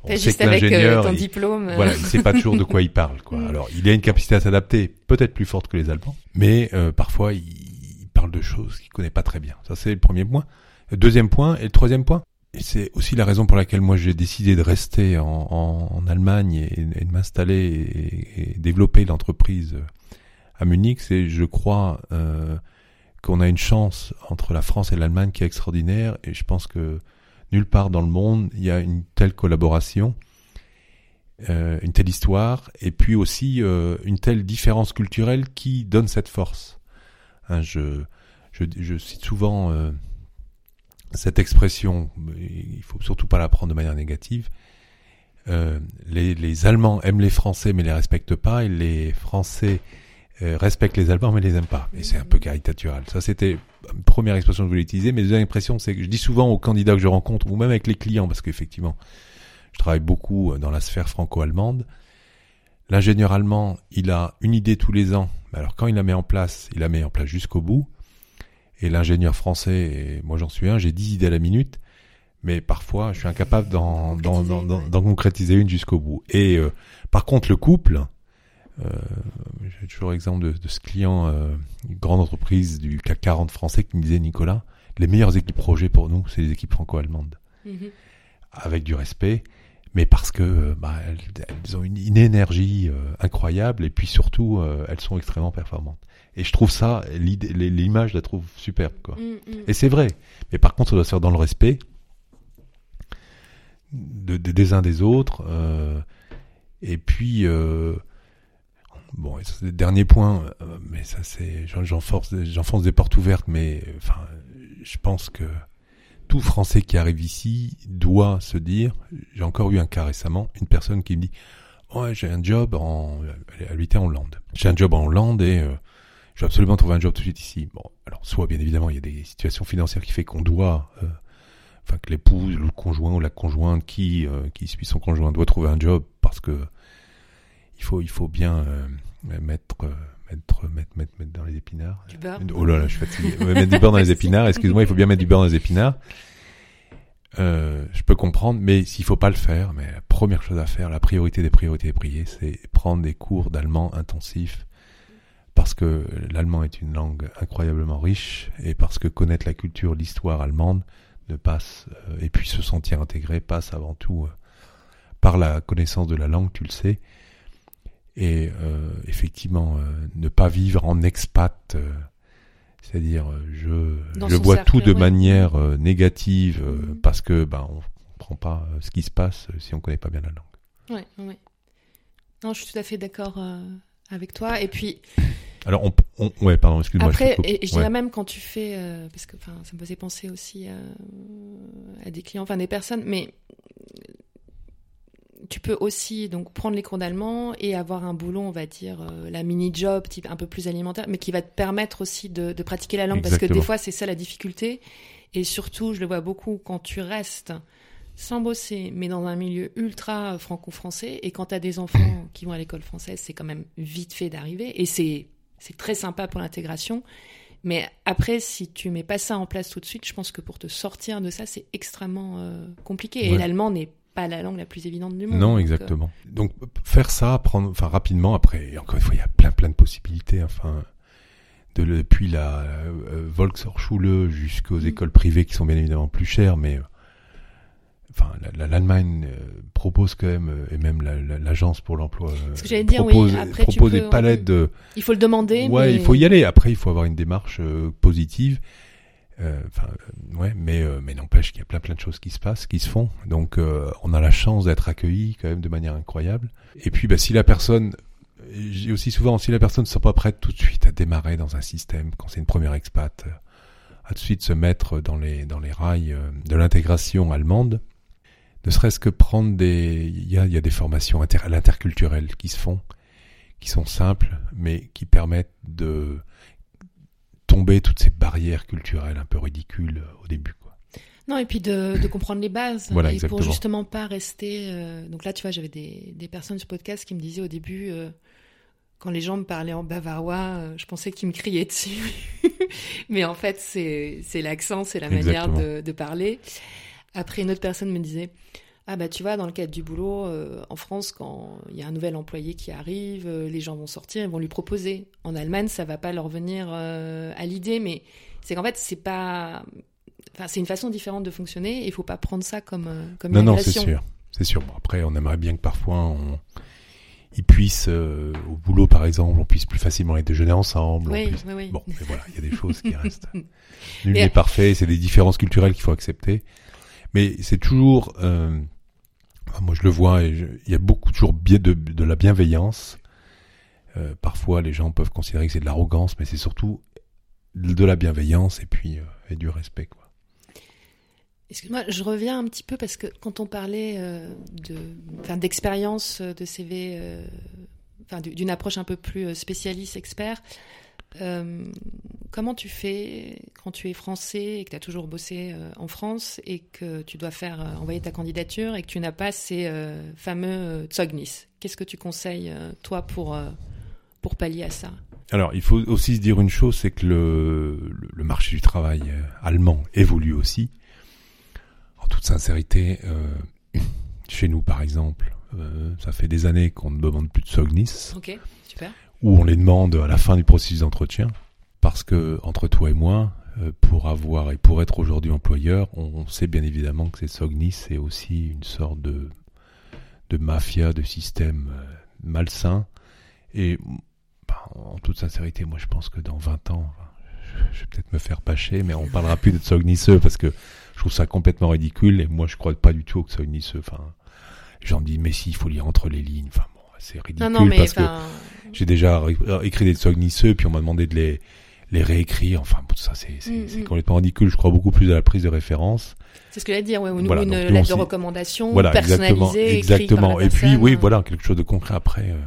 on sait juste que l'ingénieur, ton diplôme. Il, voilà, il sait pas toujours de quoi il parle. Quoi. Mmh. Alors, il a une capacité à s'adapter, peut-être plus forte que les Allemands, mais euh, parfois il, il, parle de choses qu'il connaît pas très bien. Ça, c'est le premier point. Le deuxième point et le troisième point, et c'est aussi la raison pour laquelle moi j'ai décidé de rester en, Allemagne et, de m'installer et, et, développer l'entreprise à Munich, c'est, je crois, euh, qu'on a une chance entre la France et l'Allemagne qui est extraordinaire, et je pense que nulle part dans le monde il y a une telle collaboration, euh, une telle histoire, et puis aussi euh, une telle différence culturelle qui donne cette force. Hein, je, je, je, cite souvent euh, cette expression, il faut surtout pas la prendre de manière négative. Euh, les, les Allemands aiment les Français mais les respectent pas, et les Français euh, respectent les Allemands mais les aiment pas. Et c'est un peu caricatural. Ça, c'était une première expression que je voulais utiliser. Mais deuxième impression, c'est que je dis souvent aux candidats que je rencontre, ou même avec les clients, parce qu'effectivement, je travaille beaucoup dans la sphère franco-allemande. L'ingénieur allemand, il a une idée tous les ans. Alors quand il la met en place, il la met en place jusqu'au bout. Et l'ingénieur français, et moi j'en suis un, j'ai dix idées à la minute, mais parfois je suis incapable d'en concrétiser une jusqu'au bout. Et euh, par contre, le couple, Euh, J'ai toujours l'exemple de, de, ce client, euh, une grande entreprise du CAC 40 français qui me disait Nicolas, les meilleures équipes projet pour nous, c'est les équipes franco-allemandes. Mhm. Avec du respect, mais parce que euh, bah, elles, elles ont une, une énergie euh, incroyable et puis surtout euh, elles sont extrêmement performantes. Et je trouve ça, l'image, la trouve superbe. Quoi. Mhm, mhm. Et c'est vrai. Mais par contre, ça doit se faire dans le respect de, de- des uns des autres. euh, et puis, euh, bon, et le dernier point, euh, mais ça c'est, j'en- j'enfonce, des portes ouvertes, mais enfin, je pense que tout Français qui arrive ici doit se dire, j'ai encore eu un cas récemment, une personne qui me dit, ouais, j'ai un job en, elle habitait en Hollande. J'ai un job en Hollande et euh, je vais absolument trouver un job tout de suite ici. Bon, alors soit bien évidemment il y a des situations financières qui fait qu'on doit, euh, enfin que l'épouse, le conjoint ou la conjointe qui euh, qui suit son conjoint doit trouver un job parce que il faut il faut bien euh, mettre euh, mettre mettre mettre mettre dans les épinards. Du beurre. Oh là là, je suis fatigué. Mettre du beurre dans les épinards. Excuse-moi, il faut bien mettre du beurre dans les épinards. Euh, je peux comprendre, mais s'il faut pas le faire, mais la première chose à faire, la priorité des priorités des prières, c'est prendre des cours d'allemand intensifs parce que l'allemand est une langue incroyablement riche et parce que connaître la culture, l'histoire allemande ne passe euh, et puis se sentir intégré passe avant tout euh, par la connaissance de la langue, tu le sais. Et euh, effectivement, euh, ne pas vivre en expat, euh, c'est-à-dire je, Dans je vois cercle, tout de ouais. manière négative Mhm. parce que ben on comprend pas ce qui se passe si on connaît pas bien la langue. Ouais, ouais. Non, je suis tout à fait d'accord avec toi. Et puis, Alors on, on ouais pardon excuse-moi. Après, et, je Ouais. dirais même quand tu fais, parce que enfin, ça me faisait penser aussi à des clients, enfin des personnes, mais tu peux aussi donc prendre les cours d'allemand et avoir un boulot, on va dire, euh, la mini-job type un peu plus alimentaire, mais qui va te permettre aussi de, de pratiquer la langue, parce que des fois c'est ça la difficulté. Et surtout, je le vois beaucoup quand tu restes sans bosser, mais dans un milieu ultra franco-français, et quand tu as des enfants qui vont à l'école française, c'est quand même vite fait d'arriver, et c'est c'est très sympa pour l'intégration. Mais après, si tu mets pas ça en place tout de suite, je pense que pour te sortir de ça, c'est extrêmement euh, compliqué. Et l'allemand n'est pas la langue la plus évidente du monde. Non, donc, euh, exactement. Donc faire ça, prendre, enfin rapidement après. Encore une fois, il y a plein plein de possibilités. Enfin, de depuis la euh, Volkshochschule jusqu'aux Mhm. écoles privées qui sont bien évidemment plus chères, mais enfin la- la- l'Allemagne euh, propose quand même et même la- la- l'agence pour l'emploi dire, oui, propose, après, tu propose peux- des palettes de Il faut le demander. ouais, mais... il faut y aller. Après, il faut avoir une démarche positive. Euh, Enfin, euh, ouais, mais euh, mais n'empêche qu'il y a plein plein de choses qui se passent, qui se font. Donc, on a la chance d'être accueilli quand même de manière incroyable. Et puis, bah, si la personne, j'ai aussi souvent, si la personne ne sent pas prête tout de suite à démarrer dans un système, quand c'est une première expat, à tout de suite se mettre dans les dans les rails de l'intégration allemande, ne serait-ce que prendre des, il y a y a des formations inter, à l'interculturel qui se font, qui sont simples, mais qui permettent de tomber toutes ces barrières culturelles un peu ridicules euh, au début. Quoi. Non, et puis de, de comprendre les bases. Voilà, et exactement. pour justement pas rester. euh, Donc là, tu vois, j'avais des, des personnes sur podcast qui me disaient au début, euh, quand les gens me parlaient en bavarois, euh, je pensais qu'ils me criaient dessus. Mais en fait, c'est l'accent, c'est la manière de parler. Après, une autre personne me disait. Ah bah tu vois, dans le cadre du boulot, euh, en France, quand il y a un nouvel employé qui arrive, euh, les gens vont sortir, ils vont lui proposer. En Allemagne, ça va pas leur venir euh, à l'idée, mais c'est qu'en fait, c'est pas... Enfin, c'est une façon différente de fonctionner et il faut pas prendre ça comme, comme Non, une non, c'est sûr. C'est sûr. Bon, après, on aimerait bien que parfois, on, ils puissent, au boulot par exemple, on puisse plus facilement aller déjeuner ensemble. Oui, puisse- oui, oui. Bon, mais voilà, il y a des choses qui restent. Nul n'est parfait, c'est des différences culturelles qu'il faut accepter. Mais c'est toujours, moi je le vois, et il y a beaucoup toujours bien de, la bienveillance. Euh, parfois, les gens peuvent considérer que c'est de l'arrogance, mais c'est surtout de la bienveillance et puis euh, du respect. Excuse-moi, je reviens un petit peu parce que quand on parlait euh, d'expérience de CV, d'une approche un peu plus spécialiste, expert, euh, comment tu fais quand tu es français et que tu as toujours bossé euh, en France et que tu dois faire euh, envoyer ta candidature et que tu n'as pas ces fameux Zeugnis Qu'est-ce que tu conseilles, toi, pour, pour pallier à ça? Alors, il faut aussi se dire une chose, c'est que le, le, marché du travail allemand évolue aussi. En toute sincérité, chez nous, par exemple, ça fait des années qu'on ne demande plus de SOGNIS. Ok, super. Ou on les demande à la fin du processus d'entretien. Parce que, entre toi et moi, euh, pour avoir et pour être aujourd'hui employeur, on sait bien évidemment que ces SOGNIS, c'est aussi une sorte de, de mafia, de système euh, malsain. Et bah, en toute sincérité, moi je pense que dans 20 ans, je vais peut-être me faire pâcher, mais on parlera plus de SOGNISeux parce que je trouve ça complètement ridicule et moi je crois pas du tout que SOGNISeux. Enfin, j'en dis mais si, il faut lire entre les lignes. Enfin c'est ridicule parce que j'ai déjà écrit des SOGNISeux puis on m'a demandé de les les réécrire. Enfin, ça, c'est mm, mm. complètement ridicule. Je crois beaucoup plus à la prise de référence. C'est ce que j'allais dire, ouais, ou une lettre de recommandation voilà, personnalisée. Exactement, exactement. Et puis, oui, voilà, quelque chose de concret après. Euh,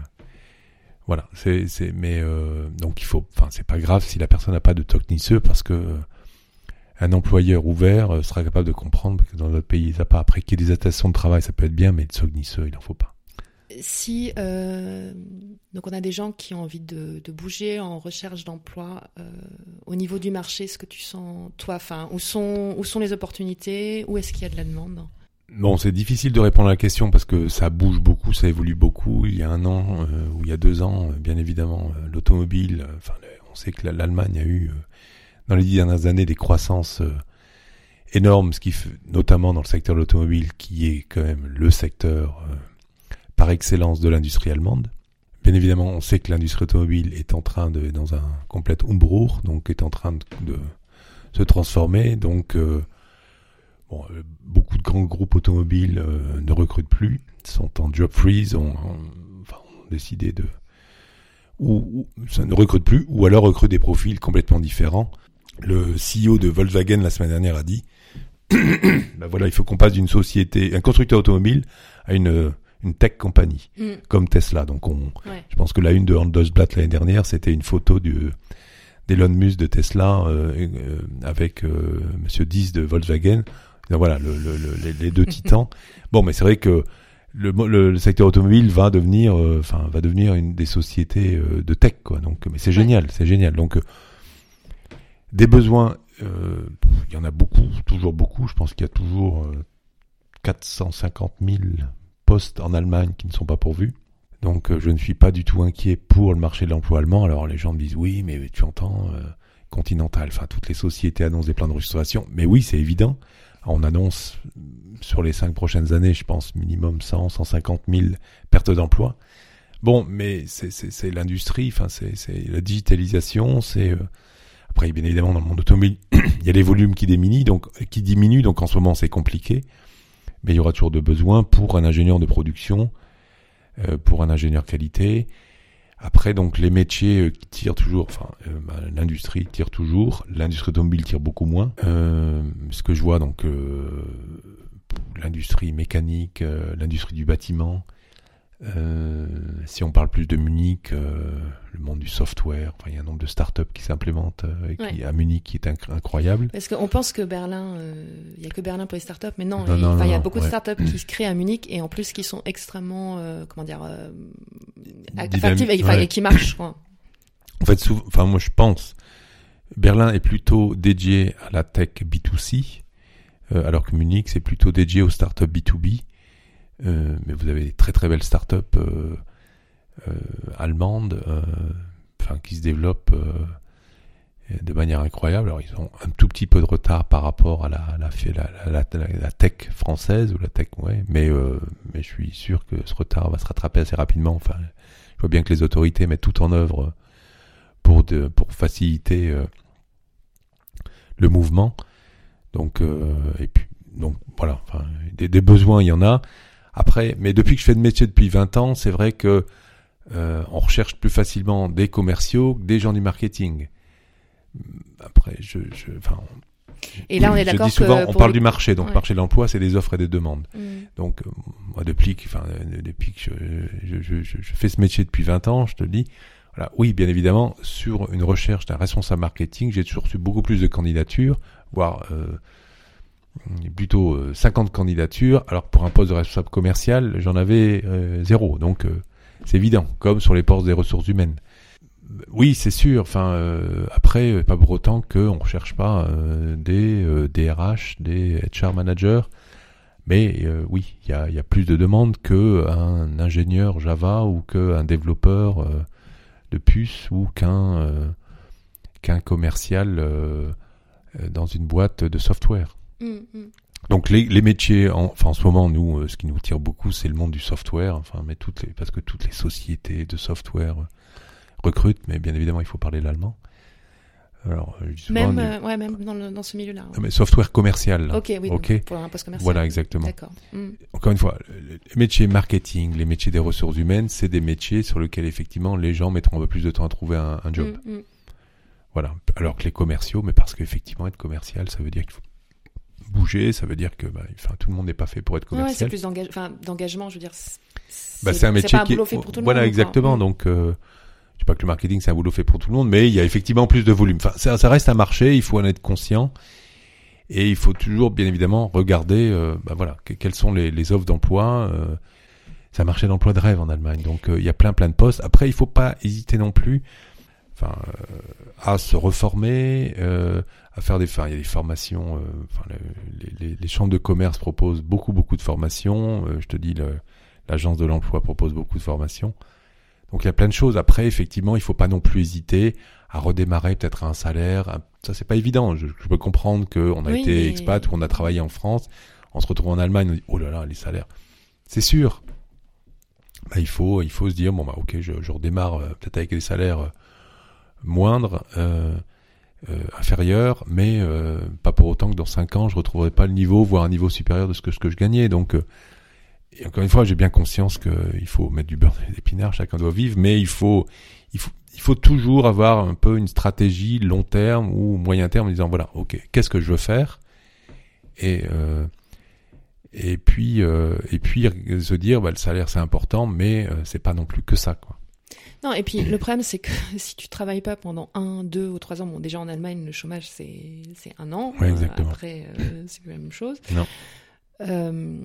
voilà, c'est, c'est, mais euh, donc il faut, enfin, c'est pas grave si la personne n'a pas de TOC parce que euh, un employeur ouvert sera capable de comprendre que dans notre pays, il a pas. Après, qu'il y ait des attestations de travail, ça peut être bien, mais de SOC il n'en faut pas si euh, donc on a des gens qui ont envie de, bouger en recherche d'emploi euh, au niveau du marché, ce que tu sens toi, enfin où sont où sont les opportunités, où est-ce qu'il y a de la demande? Bon, c'est difficile de répondre à la question parce que ça bouge beaucoup, ça évolue beaucoup. Il y a un an euh, ou il y a deux ans, bien évidemment, l'automobile. Enfin, on sait que l'Allemagne a eu dans les dix dernières années des croissances énormes, ce qui notamment dans le secteur de l'automobile, qui est quand même le secteur par excellence de l'industrie allemande. Bien évidemment, on sait que l'industrie automobile est en train de, dans un complet Umbruch, donc est en train de, se transformer. Donc, euh, bon, euh, beaucoup de grands groupes automobiles euh, ne recrutent plus, sont en job freeze, ont, enfin, ont décidé de, ou, ça ne recrute plus, ou alors recrutent des profils complètement différents. Le CEO de Volkswagen la semaine dernière a dit, ben voilà, il faut qu'on passe d'une société, un constructeur automobile à une une tech compagnie mm. comme Tesla. Donc on, je pense que la une de Handelsblatt l'année dernière, c'était une photo du d'Elon Musk de Tesla euh, euh, avec euh, Monsieur Diz de Volkswagen. voilà le, le, les, deux titans. Bon, mais c'est vrai que le, secteur automobile va devenir, enfin, va devenir une des sociétés de tech, quoi. Donc, mais c'est génial, c'est génial. Donc, des besoins, il y en a beaucoup, toujours beaucoup. Je pense qu'il y a toujours 450 000 en Allemagne qui ne sont pas pourvus. Donc euh, je ne suis pas du tout inquiet pour le marché de l'emploi allemand. Alors les gens me disent oui, mais tu entends euh, Continental, enfin toutes les sociétés annoncent des plans de restructuration. Mais oui, c'est évident. On annonce sur les cinq prochaines années, je pense, minimum 100, 150 000 pertes d'emplois. Bon, mais c'est l'industrie, enfin c'est la digitalisation, c'est euh, après bien évidemment dans le monde automobile, il y a les volumes qui diminuent, donc en ce moment c'est compliqué mais il y aura toujours de besoin pour un ingénieur de production, euh, pour un ingénieur qualité. Après, donc, les métiers euh, tirent toujours, enfin, euh, bah, l'industrie tire toujours, l'industrie automobile tire beaucoup moins. ce que je vois, donc, l'industrie mécanique, l'industrie du bâtiment, euh, si on parle plus de Munich, euh, le monde du software, enfin, il y a un nombre de startups qui s'implémentent euh, à Munich qui est incroyable. Parce qu'on pense que Berlin, il n'y a que Berlin pour les startups, mais non, il, y a beaucoup de startups qui se créent à Munich et en plus qui sont extrêmement, comment dire, attractives et, qui marchent. En fait, enfin moi je pense, Berlin est plutôt dédié à la tech B2C, alors que Munich c'est plutôt dédié aux startups B2B. Euh, mais vous avez des très très belles startups euh, euh, allemandes enfin, qui se développent de manière incroyable. Alors ils ont un tout petit peu de retard par rapport à la, la, la, la, tech française ou la tech, ouais, mais, mais je suis sûr que ce retard va se rattraper assez rapidement. Enfin, je vois bien que les autorités mettent tout en œuvre pour, de, pour faciliter le mouvement. Donc, et puis, donc voilà, enfin, des, des, besoins, il y en a. Après, mais depuis que je fais de métier depuis 20 ans, c'est vrai que euh, on recherche plus facilement des commerciaux que des gens du marketing. Après, je, je enfin, et là, on est d'accord. souvent, on parle du marché, donc marché de l'emploi, c'est des offres et des demandes. Mm. Donc, euh, moi, depuis que, enfin, depuis que je, je, je, je, fais ce métier depuis 20 ans, je te le dis, voilà, oui, bien évidemment, sur une recherche d'un responsable marketing, j'ai toujours reçu beaucoup plus de candidatures, voire euh, plutôt 50 euh, candidatures, alors pour un poste de responsable commercial, j'en avais euh, zéro. Donc euh, c'est évident, comme sur les postes des ressources humaines. Oui, c'est sûr. Enfin, après, pas pour autant qu'on ne recherche pas des DRH, des HR managers, Mais euh, oui, il y a, y a, plus de demandes qu'un ingénieur Java ou qu'un développeur euh, de puce ou qu'un euh, qu'un commercial dans une boîte de software. Mm, mm. Donc les, les métiers, en, enfin en ce moment, nous, ce qui nous tire beaucoup, c'est le monde du software. Enfin, mais toutes les, parce que toutes les sociétés de software recrutent, mais bien évidemment, il faut parler l'allemand. Alors, même, euh, ouais, même dans, le, dans ce milieu-là. Mais software commercial. Ok, oui. Pour un poste commercial. Voilà, exactement. D'accord. Hmm. Encore une fois, les métiers marketing, les métiers des ressources humaines, c'est des métiers sur lesquels effectivement les gens mettront un peu plus de temps à trouver un, un job. Voilà. Alors que les commerciaux, mais parce qu'effectivement être commercial, ça veut dire qu'il faut bouger, ça veut dire que bah, enfin, tout le monde n'est pas fait pour être commercial. Ouais, c'est plus d'engagement, je veux dire. Bah, c'est un métier qui. Fait pour tout le voilà, exactement. Donc. Euh, je sais pas que le marketing c'est un boulot fait pour tout le monde, mais il y a effectivement plus de volume. Enfin, ça, ça reste un marché, il faut en être conscient. Et il faut toujours, bien évidemment, regarder, euh, bah voilà, quelles sont les, les offres d'emploi. Euh, c'est un marché d'emploi de rêve en Allemagne, donc euh, il y a plein plein de postes. Après, il faut pas hésiter non plus, enfin, euh, à se reformer, euh, à faire des, enfin, il y a des formations. enfin, les, les, les, chambres de commerce proposent beaucoup beaucoup de formations. je te dis, l'agence de l'emploi propose beaucoup de formations. Donc il y a plein de choses. Après, effectivement, il faut pas non plus hésiter à redémarrer peut-être un salaire. Ça, c'est pas évident. Je, peux comprendre qu'on a été expat ou on a travaillé en France. On se retrouve en Allemagne, on dit, oh là là, les salaires. C'est sûr. Bah, il faut, il faut se dire, bon, bah, ok, je, je redémarre euh, peut-être avec des salaires euh, moindres, euh, euh, inférieurs, mais pas pour autant que dans cinq ans, je retrouverai pas le niveau, voire un niveau supérieur de ce que, je gagnais. Donc, et encore une fois, j'ai bien conscience qu'il faut mettre du beurre dans les épinards, chacun doit vivre, mais il faut, il faut, il faut toujours avoir un peu une stratégie long terme ou moyen terme en disant voilà, ok, qu'est-ce que je veux faire? Et euh, et puis euh, et puis se dire bah, le salaire c'est important, mais euh, c'est pas non plus que ça quoi. Non, et puis le problème, c'est que si tu travailles pas pendant un, deux ou trois ans, bon, déjà en Allemagne, le chômage, c'est, c'est un an. Ouais, exactement. Après, euh, c'est la même chose. Non. Euh,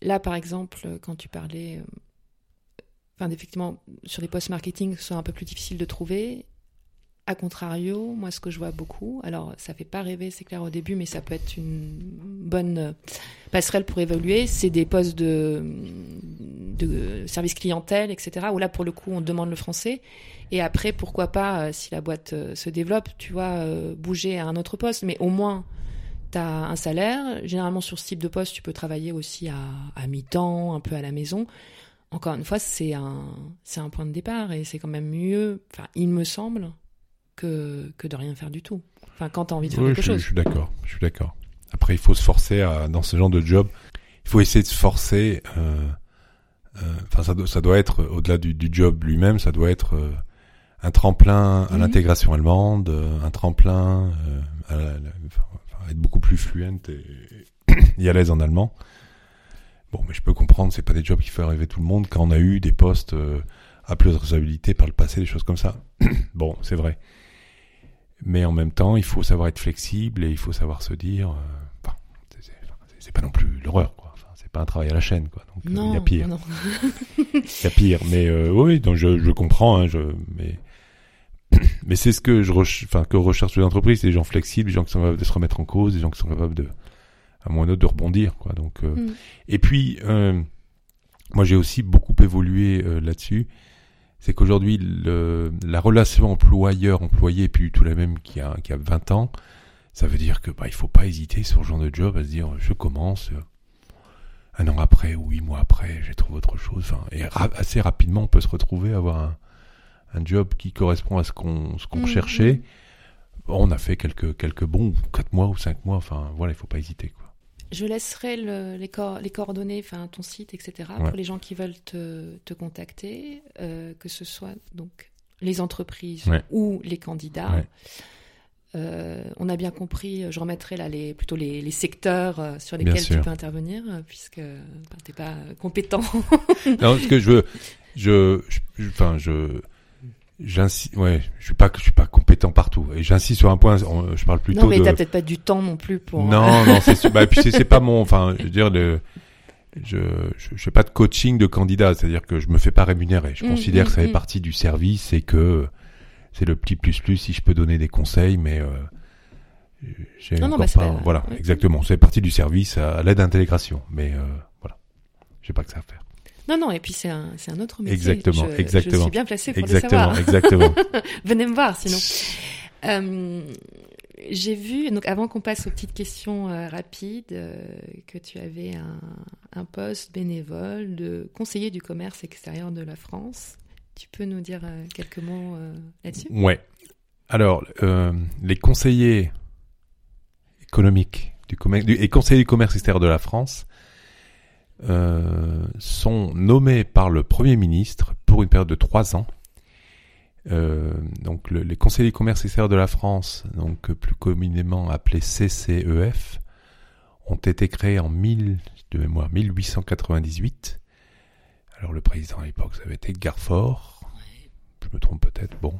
Là, par exemple, quand tu parlais, euh, enfin, effectivement, sur les postes marketing, ce sont un peu plus difficile de trouver. A contrario, moi, ce que je vois beaucoup, alors ça fait pas rêver, c'est clair au début, mais ça peut être une bonne euh, passerelle pour évoluer. C'est des postes de, service clientèle, etc. Où là, pour le coup, on demande le français. Et après, pourquoi pas, euh, si la boîte se développe, tu vois, bouger à un autre poste. Mais au moins, tu as un salaire. Généralement, sur ce type de poste, tu peux travailler aussi à, mi-temps, un peu à la maison. Encore une fois, c'est un, c'est un point de départ et c'est quand même mieux, enfin, il me semble, que, que de rien faire du tout. Enfin, quand tu as envie de faire quelque je, chose. Je suis d'accord, je suis d'accord. Après, il faut se forcer à, dans ce genre de job, il faut essayer de se forcer. Euh, euh, enfin, ça, doit, ça doit être, au-delà du, du job lui-même, ça doit être euh, un tremplin à mhm. l'intégration allemande, un tremplin à la, être beaucoup plus fluente et, à l'aise en allemand. Bon, mais je peux comprendre, c'est pas des jobs qui font rêver tout le monde quand on a eu des postes à plus de responsabilité par le passé, des choses comme ça. bon, c'est vrai. Mais en même temps, il faut savoir être flexible et il faut savoir se dire, euh, c'est pas non plus l'horreur, quoi. Enfin, c'est pas un travail à la chaîne, quoi. Donc euh, il y a pire. Il y a pire. Mais oui, donc je, je comprends. Hein, je, mais mais c'est ce que je enfin que recherche les entreprises, des gens flexibles, des gens qui sont capables de se remettre en cause, des gens qui sont capables de à moins d'autre de rebondir quoi. Donc euh, mm. et puis euh, moi j'ai aussi beaucoup évolué euh, là-dessus. C'est qu'aujourd'hui la relation employeur employé puis tout la même qu'il y a qui a 20 ans, ça veut dire que bah il faut pas hésiter sur ce genre de job à se dire je commence un an après ou huit mois après, j'ai trouvé autre chose. Enfin, et assez rapidement, on peut se retrouver à avoir un, un job qui correspond à ce qu'on ce qu'on mhm. cherchait. On a fait quelques quelques bons quatre mois ou cinq mois. Enfin voilà, il faut pas hésiter quoi. Je laisserai le, les, les, coordonnées, enfin ton site, etc. pour les gens qui veulent te, te contacter, euh, que ce soit donc les entreprises ou les candidats. Euh, on a bien compris, je remettrai là les, plutôt les, les secteurs euh, sur lesquels tu peux intervenir, puisque tu n'es pas compétent. non, ce que je veux, je, enfin, je, J'insiste, ouais, je suis pas, je suis pas compétent partout. Et j'insiste sur un point, je parle plutôt. Non, mais de... t'as peut-être pas du temps non plus pour. Non, non, c'est, bah, puis c'est pas mon, enfin, je veux dire, le, je, je, je fais pas de coaching de candidat, c'est-à-dire que je me fais pas rémunérer. Je mmh, considère que ça fait mmh, partie du service et que c'est le petit plus plus si je peux donner des conseils, mais euh, j'ai Non, non, bah, c'est pas- pas- voilà, exactement. C'est partie du service à, à l'aide d'intégration, mais euh, voilà, j'ai pas que ça à faire. Non, non, et puis c'est un, c'est un autre métier. Exactement, Je- Je exactement. suis bien placée pour Exactement, le savoir. exactement. Venez me voir, sinon. Euh, J'ai vu, donc avant qu'on passe aux petites questions euh, rapides, euh, que tu avais un, un poste bénévole de conseiller du commerce extérieur de la France. Tu peux nous dire quelques mots là-dessus? Ouais. Alors, les conseillers économiques du commerce et conseillers du commerce extérieur de la France euh, sont nommés par le Premier ministre pour une période de trois ans. Euh, donc, le- les conseillers du commerce extérieur de la France, donc plus communément appelés CCEF, ont été créés en 1000, de mémoire 1898. Alors, le président à l'époque, ça avait été Garfort. Je me trompe peut-être. Bon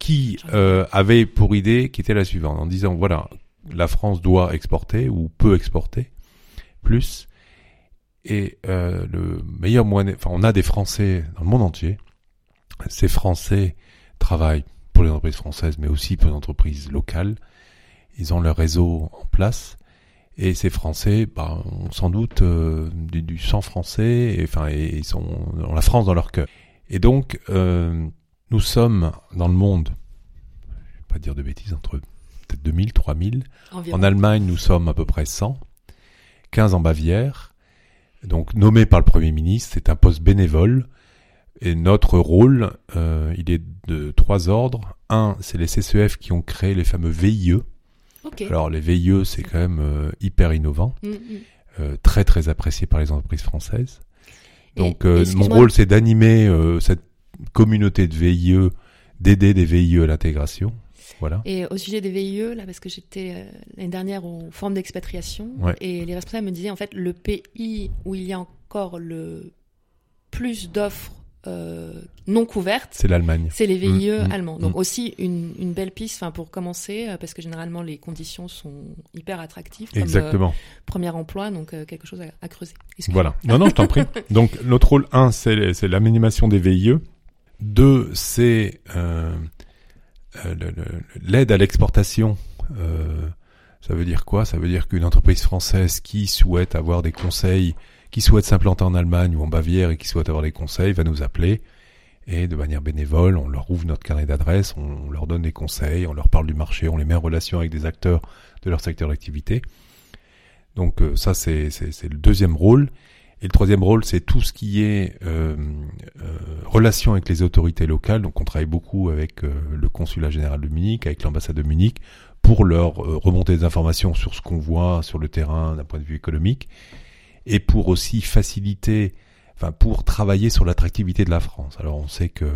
qui euh, avait pour idée qui était la suivante, en disant voilà, la France doit exporter ou peut exporter plus, et euh, le meilleur moyen, enfin on a des Français dans le monde entier, ces Français travaillent pour les entreprises françaises, mais aussi pour les entreprises locales, ils ont leur réseau en place, et ces Français bah, ont sans doute euh, du, du sang français, et, enfin et ils sont ont la France dans leur cœur. Et donc euh, nous sommes dans le monde, je vais pas dire de bêtises, entre peut-être 2000, 3000. Environ. En Allemagne, nous sommes à peu près 100. 15 en Bavière. Donc nommé par le Premier ministre, c'est un poste bénévole. Et notre rôle, euh, il est de trois ordres. Un, c'est les CCEF qui ont créé les fameux VIE. Alors les VIE, c'est quand même euh, hyper innovant, Mm, mm. euh, très très apprécié par les entreprises françaises. Donc mon rôle, c'est d'animer cette communauté de VIE, d'aider des VIE à l'intégration. Voilà. Et au sujet des VIE, là, parce que j'étais euh, l'année dernière au Forum d'expatriation, Ouais. et les responsables me disaient, en fait, le pays où il y a encore le plus d'offres euh, non couvertes, C'est l'Allemagne. c'est les VIE Mm, mm, allemands. Donc mm. aussi une, une belle piste enfin, pour commencer, euh, parce que généralement les conditions sont hyper attractives, comme euh, Exactement. premier emploi, donc quelque chose à, à creuser. Voilà. Non, non, je t'en prie. Donc, notre rôle 1, c'est c'est l'animation des VIE. 2, c'est euh, euh, le- le- l'aide à l'exportation. Euh, ça veut dire quoi? Ça veut dire qu'une entreprise française qui souhaite avoir des conseils, qui souhaite s'implanter en Allemagne ou en Bavière et qui souhaite avoir des conseils, va nous appeler. Et de manière bénévole, on leur ouvre notre carnet d'adresses, on leur donne des conseils, on leur parle du marché, on les met en relation avec des acteurs de leur secteur d'activité. Donc euh, ça, c'est le deuxième rôle. Et le troisième rôle, c'est tout ce qui est euh, euh, relation avec les autorités locales. Donc on travaille beaucoup avec euh, le consulat général de Munich, avec l'ambassade de Munich, pour leur euh, remonter des informations sur ce qu'on voit sur le terrain d'un point de vue économique, et pour aussi faciliter, enfin pour travailler sur l'attractivité de la France. Alors on sait que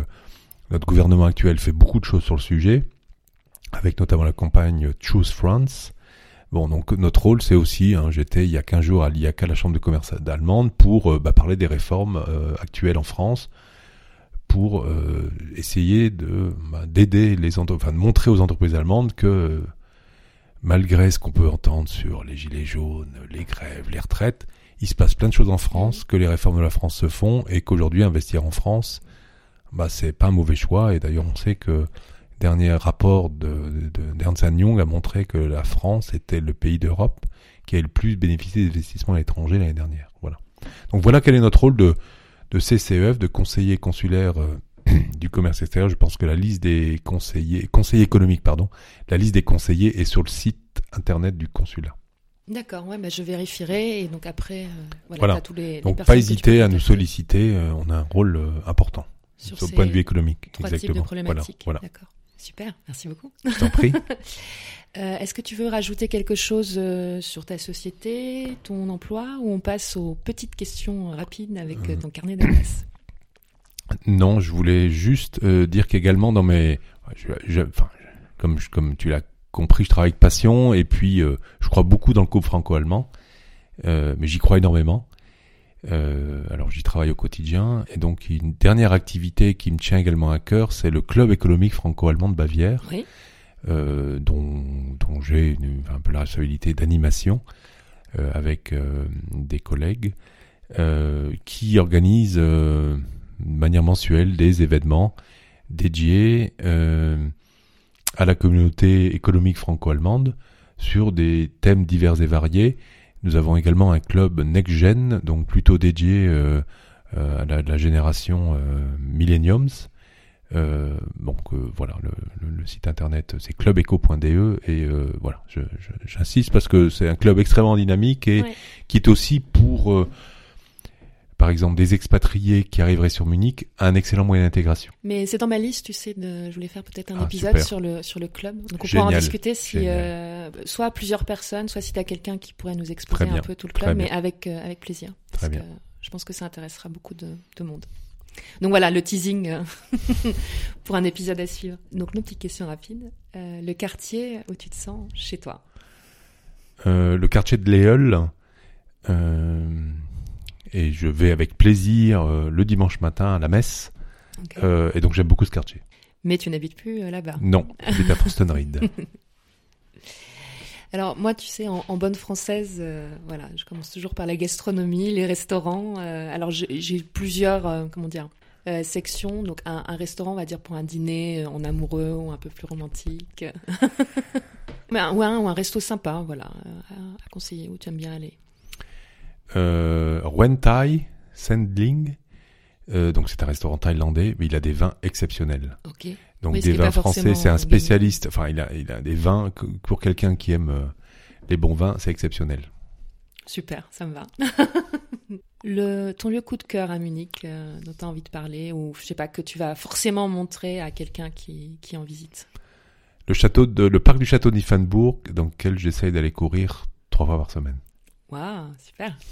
notre gouvernement actuel fait beaucoup de choses sur le sujet, avec notamment la campagne Choose France, Bon, donc notre rôle, c'est aussi, hein, j'étais il y a 15 jours à l'IACA, la chambre de commerce allemande, pour euh, bah, parler des réformes euh, actuelles en France, pour euh, essayer de bah, d'aider les entre- enfin de montrer aux entreprises allemandes que malgré ce qu'on peut entendre sur les gilets jaunes, les grèves, les retraites, il se passe plein de choses en France, que les réformes de la France se font et qu'aujourd'hui investir en France, bah c'est pas un mauvais choix. Et d'ailleurs, on sait que dernier rapport de, de, d'Ernst Young a montré que la France était le pays d'Europe qui a le plus bénéficié des investissements à l'étranger l'année dernière. Voilà. Donc voilà quel est notre rôle de, de CCEF, de conseiller consulaire euh, du commerce extérieur. Je pense que la liste des conseillers, conseillers économiques, pardon, la liste des conseillers est sur le site internet du consulat. D'accord, ouais, bah, je vérifierai et donc après, euh, voilà, Voilà. tous les, Donc pas hésiter à nous solliciter, euh, on a un rôle important sur ces point de vue économique. trois types de Exactement. Voilà, problématiques. voilà. D'accord, super, merci beaucoup. Je t'en prie. Euh, Est-ce que tu veux rajouter quelque chose euh, sur ta société, ton emploi, ou on passe aux petites questions rapides avec euh, ton carnet d'adresses? Non, je voulais juste euh, dire qu'également dans mes, je, je- enfin, comme je- comme tu l'as compris, je travaille avec passion et puis je crois beaucoup dans le couple franco-allemand, mais j'y crois énormément. Euh, alors j'y travaille au quotidien et donc une dernière activité qui me tient également à cœur, c'est le club économique franco-allemand de Bavière, Oui, euh, dont, dont j'ai une- un peu la responsabilité d'animation euh, avec euh, des collègues euh, qui organisent euh, de manière mensuelle des événements dédiés euh, à la communauté économique franco-allemande sur des thèmes divers et variés. Nous avons également un club Next Gen, donc plutôt dédié euh, euh, à la, génération euh, Millenniums. donc voilà, le, site internet c'est clubeco.de et voilà, j'insiste parce que c'est un club extrêmement dynamique et qui est aussi pour par exemple des expatriés qui arriveraient sur Munich, un excellent moyen d'intégration. Mais c'est dans ma liste, tu sais, de, je voulais faire peut-être un ah, épisode sur le, sur le club. Donc on pourra en discuter si, euh, soit plusieurs personnes, soit si tu as quelqu'un qui pourrait nous exposer un peu tout le club, mais avec, euh, avec plaisir. Très parce bien. Que je pense que ça intéressera beaucoup de, de monde. Donc voilà, le teasing euh, pour un épisode à suivre. Donc nos petites questions rapides. le quartier où tu te sens chez toi? Le quartier de Léol et je vais avec plaisir euh, le dimanche matin à la messe. Euh, et donc j'aime beaucoup ce quartier. Mais tu n'habites plus euh, là-bas Non, j'habite à Forstenried. Alors moi, tu sais, en, bonne française, voilà, je commence toujours par la gastronomie, les restaurants. alors j'ai plusieurs, comment dire, sections. Donc un, restaurant, on va dire pour un dîner en amoureux ou un peu plus romantique. Mais un, ou, un, ou un resto sympa, voilà, à conseiller où tu aimes bien aller euh, Wentai Sandling. Euh, donc c'est un restaurant thaïlandais, mais il a des vins exceptionnels. Okay. Donc des vins français, c'est un spécialiste. Enfin, il a, il a des vins pour quelqu'un qui aime euh, les bons vins, c'est exceptionnel. Super, ça me va. le, ton lieu coup de cœur à Munich, euh, dont tu as envie de parler, ou je sais pas, que tu vas forcément montrer à quelqu'un qui, qui en visite le, château de, le parc du château d'Iffenbourg, dans lequel j'essaye d'aller courir trois fois par semaine. Waouh, super.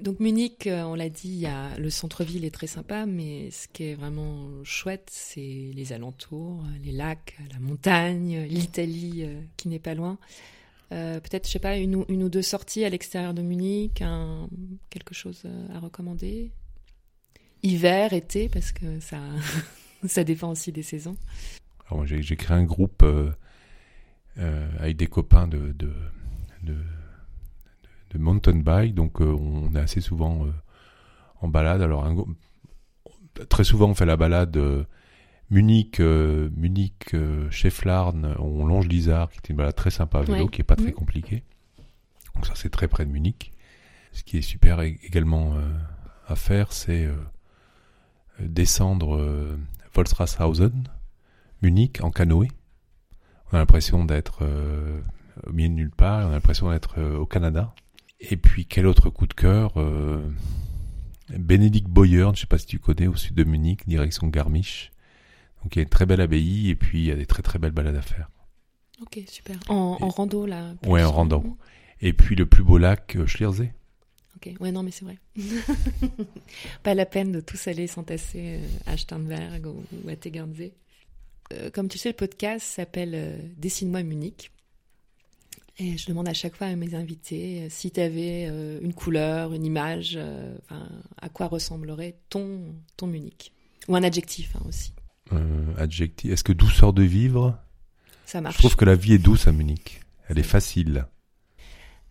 Donc Munich, euh, on l'a dit, le centre-ville est très sympa, mais ce qui est vraiment chouette, c'est les alentours, les lacs, la montagne, l'Italie euh, qui n'est pas loin. Euh, peut-être, je sais pas, une ou, deux sorties à l'extérieur de Munich, quelque chose à recommander? Hiver, été, parce que ça, ça dépend aussi des saisons. J'ai créé un groupe euh, avec des copains de, de, de, de mountain bike. Donc euh, on est assez souvent euh, en balade. Alors un, très souvent on fait la balade Munich, Munich, chez Flarn, on longe l'Isard, qui est une balade très sympa à vélo, qui est pas très mmh. compliquée. Donc ça c'est très près de Munich. Ce qui est super également à faire, c'est descendre Wolstrashausen, Munich en canoë on a l'impression d'être euh, au milieu de nulle part, on a l'impression d'être euh, au Canada. Et puis quel autre coup de cœur euh, Bénédicte Boyer, je ne sais pas si tu connais, au sud de Munich, direction Garmisch. Donc il y a une très belle abbaye et puis il y a des très très belles balades à faire. Ok, super. En, rando là Ouais, en rando. Et puis le plus beau lac, Schliersee. Ok, ouais, non, mais c'est vrai. pas la peine de tous aller s'entasser à Sternberg ou, à Tegernsee. Euh, comme tu sais, le podcast s'appelle euh, Dessine-moi Munich. Et je demande à chaque fois à mes invités euh, si tu avais une couleur, une image, à quoi ressemblerait ton, ton Munich. Ou un adjectif hein, aussi. adjectif. Est-ce que douceur de vivre? Ça marche. Je trouve que la vie est douce à Munich. Elle est facile.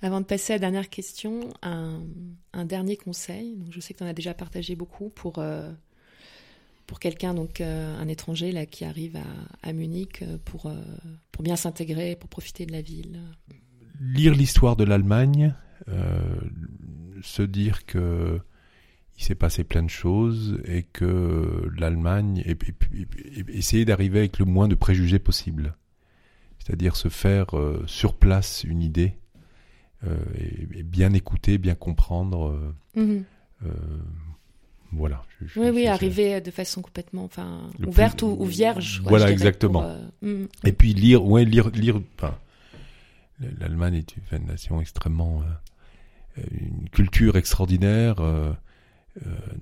Avant de passer à la dernière question, un, un dernier conseil. Donc, je sais que tu en as déjà partagé beaucoup pour pour quelqu'un donc euh, un étranger là qui arrive à, Munich euh, pour euh, pour bien s'intégrer, pour profiter de la ville. Lire l'histoire de l'Allemagne, se dire que il s'est passé plein de choses et que l'Allemagne et, essayer d'arriver avec le moins de préjugés possible, c'est-à-dire se faire sur place une idée et, bien écouter, bien comprendre. Mhm. Voilà. oui, oui, arriver de façon complètement, enfin, ouverte ou, vierge. voilà, exactement. Euh, mm. Et puis lire, ouais, lire, lire. Enfin, l'Allemagne est une nation extrêmement, euh, une culture extraordinaire. Euh,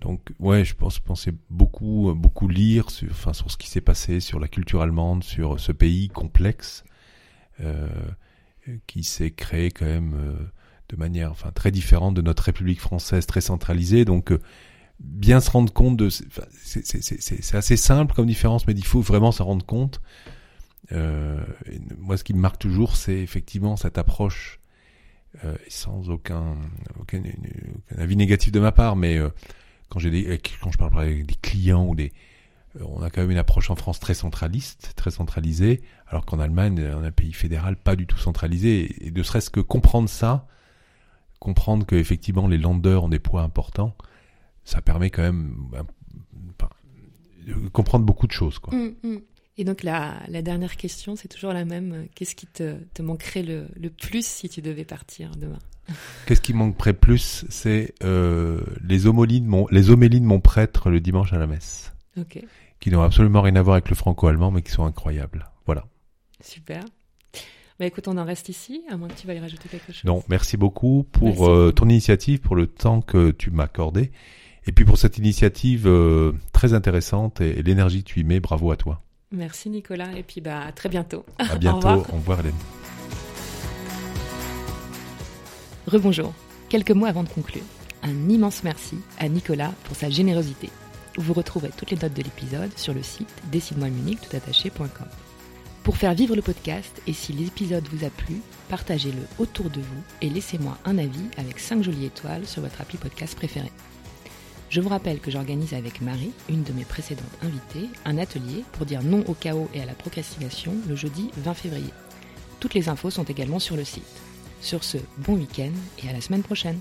donc, ouais, je pense, penser beaucoup, beaucoup lire sur, enfin, sur ce qui s'est passé, sur la culture allemande, sur ce pays complexe qui s'est créé quand même de manière, enfin, très différente de notre République française, très centralisée. Donc bien se rendre compte de... C'est assez simple comme différence, mais il faut vraiment s'en rendre compte. Euh, moi, ce qui me marque toujours, c'est effectivement cette approche, euh, sans aucun, avis négatif de ma part, mais euh, quand, je parle avec des clients ou des, on a quand même une approche en France très centraliste, très centralisée, alors qu'en Allemagne, on a un pays fédéral pas du tout centralisé. Et de serait-ce que comprendre ça, comprendre qu'effectivement les landers ont des poids importants, ça permet quand même ben, de comprendre beaucoup de choses. Quoi. Mmh, mmh. Et donc la, la dernière question, c'est toujours la même. Qu'est-ce qui te, te manquerait le, le, plus si tu devais partir demain? Qu'est-ce qui manquerait plus C'est euh, les, homélies de mon, les homélies de mon prêtre le dimanche à la messe. Ok. Qui n'ont absolument rien à voir avec le franco-allemand, mais qui sont incroyables. Voilà. Super. Bah écoute, on en reste ici, à moins que tu veuilles rajouter quelque chose. Non, merci beaucoup pour Merci euh, ton initiative, pour le temps que tu m'as accordé, et puis pour cette initiative euh, très intéressante et, et l'énergie que tu y mets. Bravo à toi. Merci Nicolas, et puis bah à très bientôt. À Au bientôt. revoir. Au revoir, Hélène. Rebonjour. Quelques mots avant de conclure. Un immense merci à Nicolas pour sa générosité. Vous retrouverez toutes les notes de l'épisode sur le site décide-moi toutattaché.com. Pour faire vivre le podcast et si l'épisode vous a plu, partagez-le autour de vous et laissez-moi un avis avec 5 jolies étoiles sur votre appli podcast préféré. Je vous rappelle que j'organise avec Marie, une de mes précédentes invitées, un atelier pour dire non au chaos et à la procrastination le jeudi 20 février. Toutes les infos sont également sur le site. Sur ce, bon week-end et à la semaine prochaine.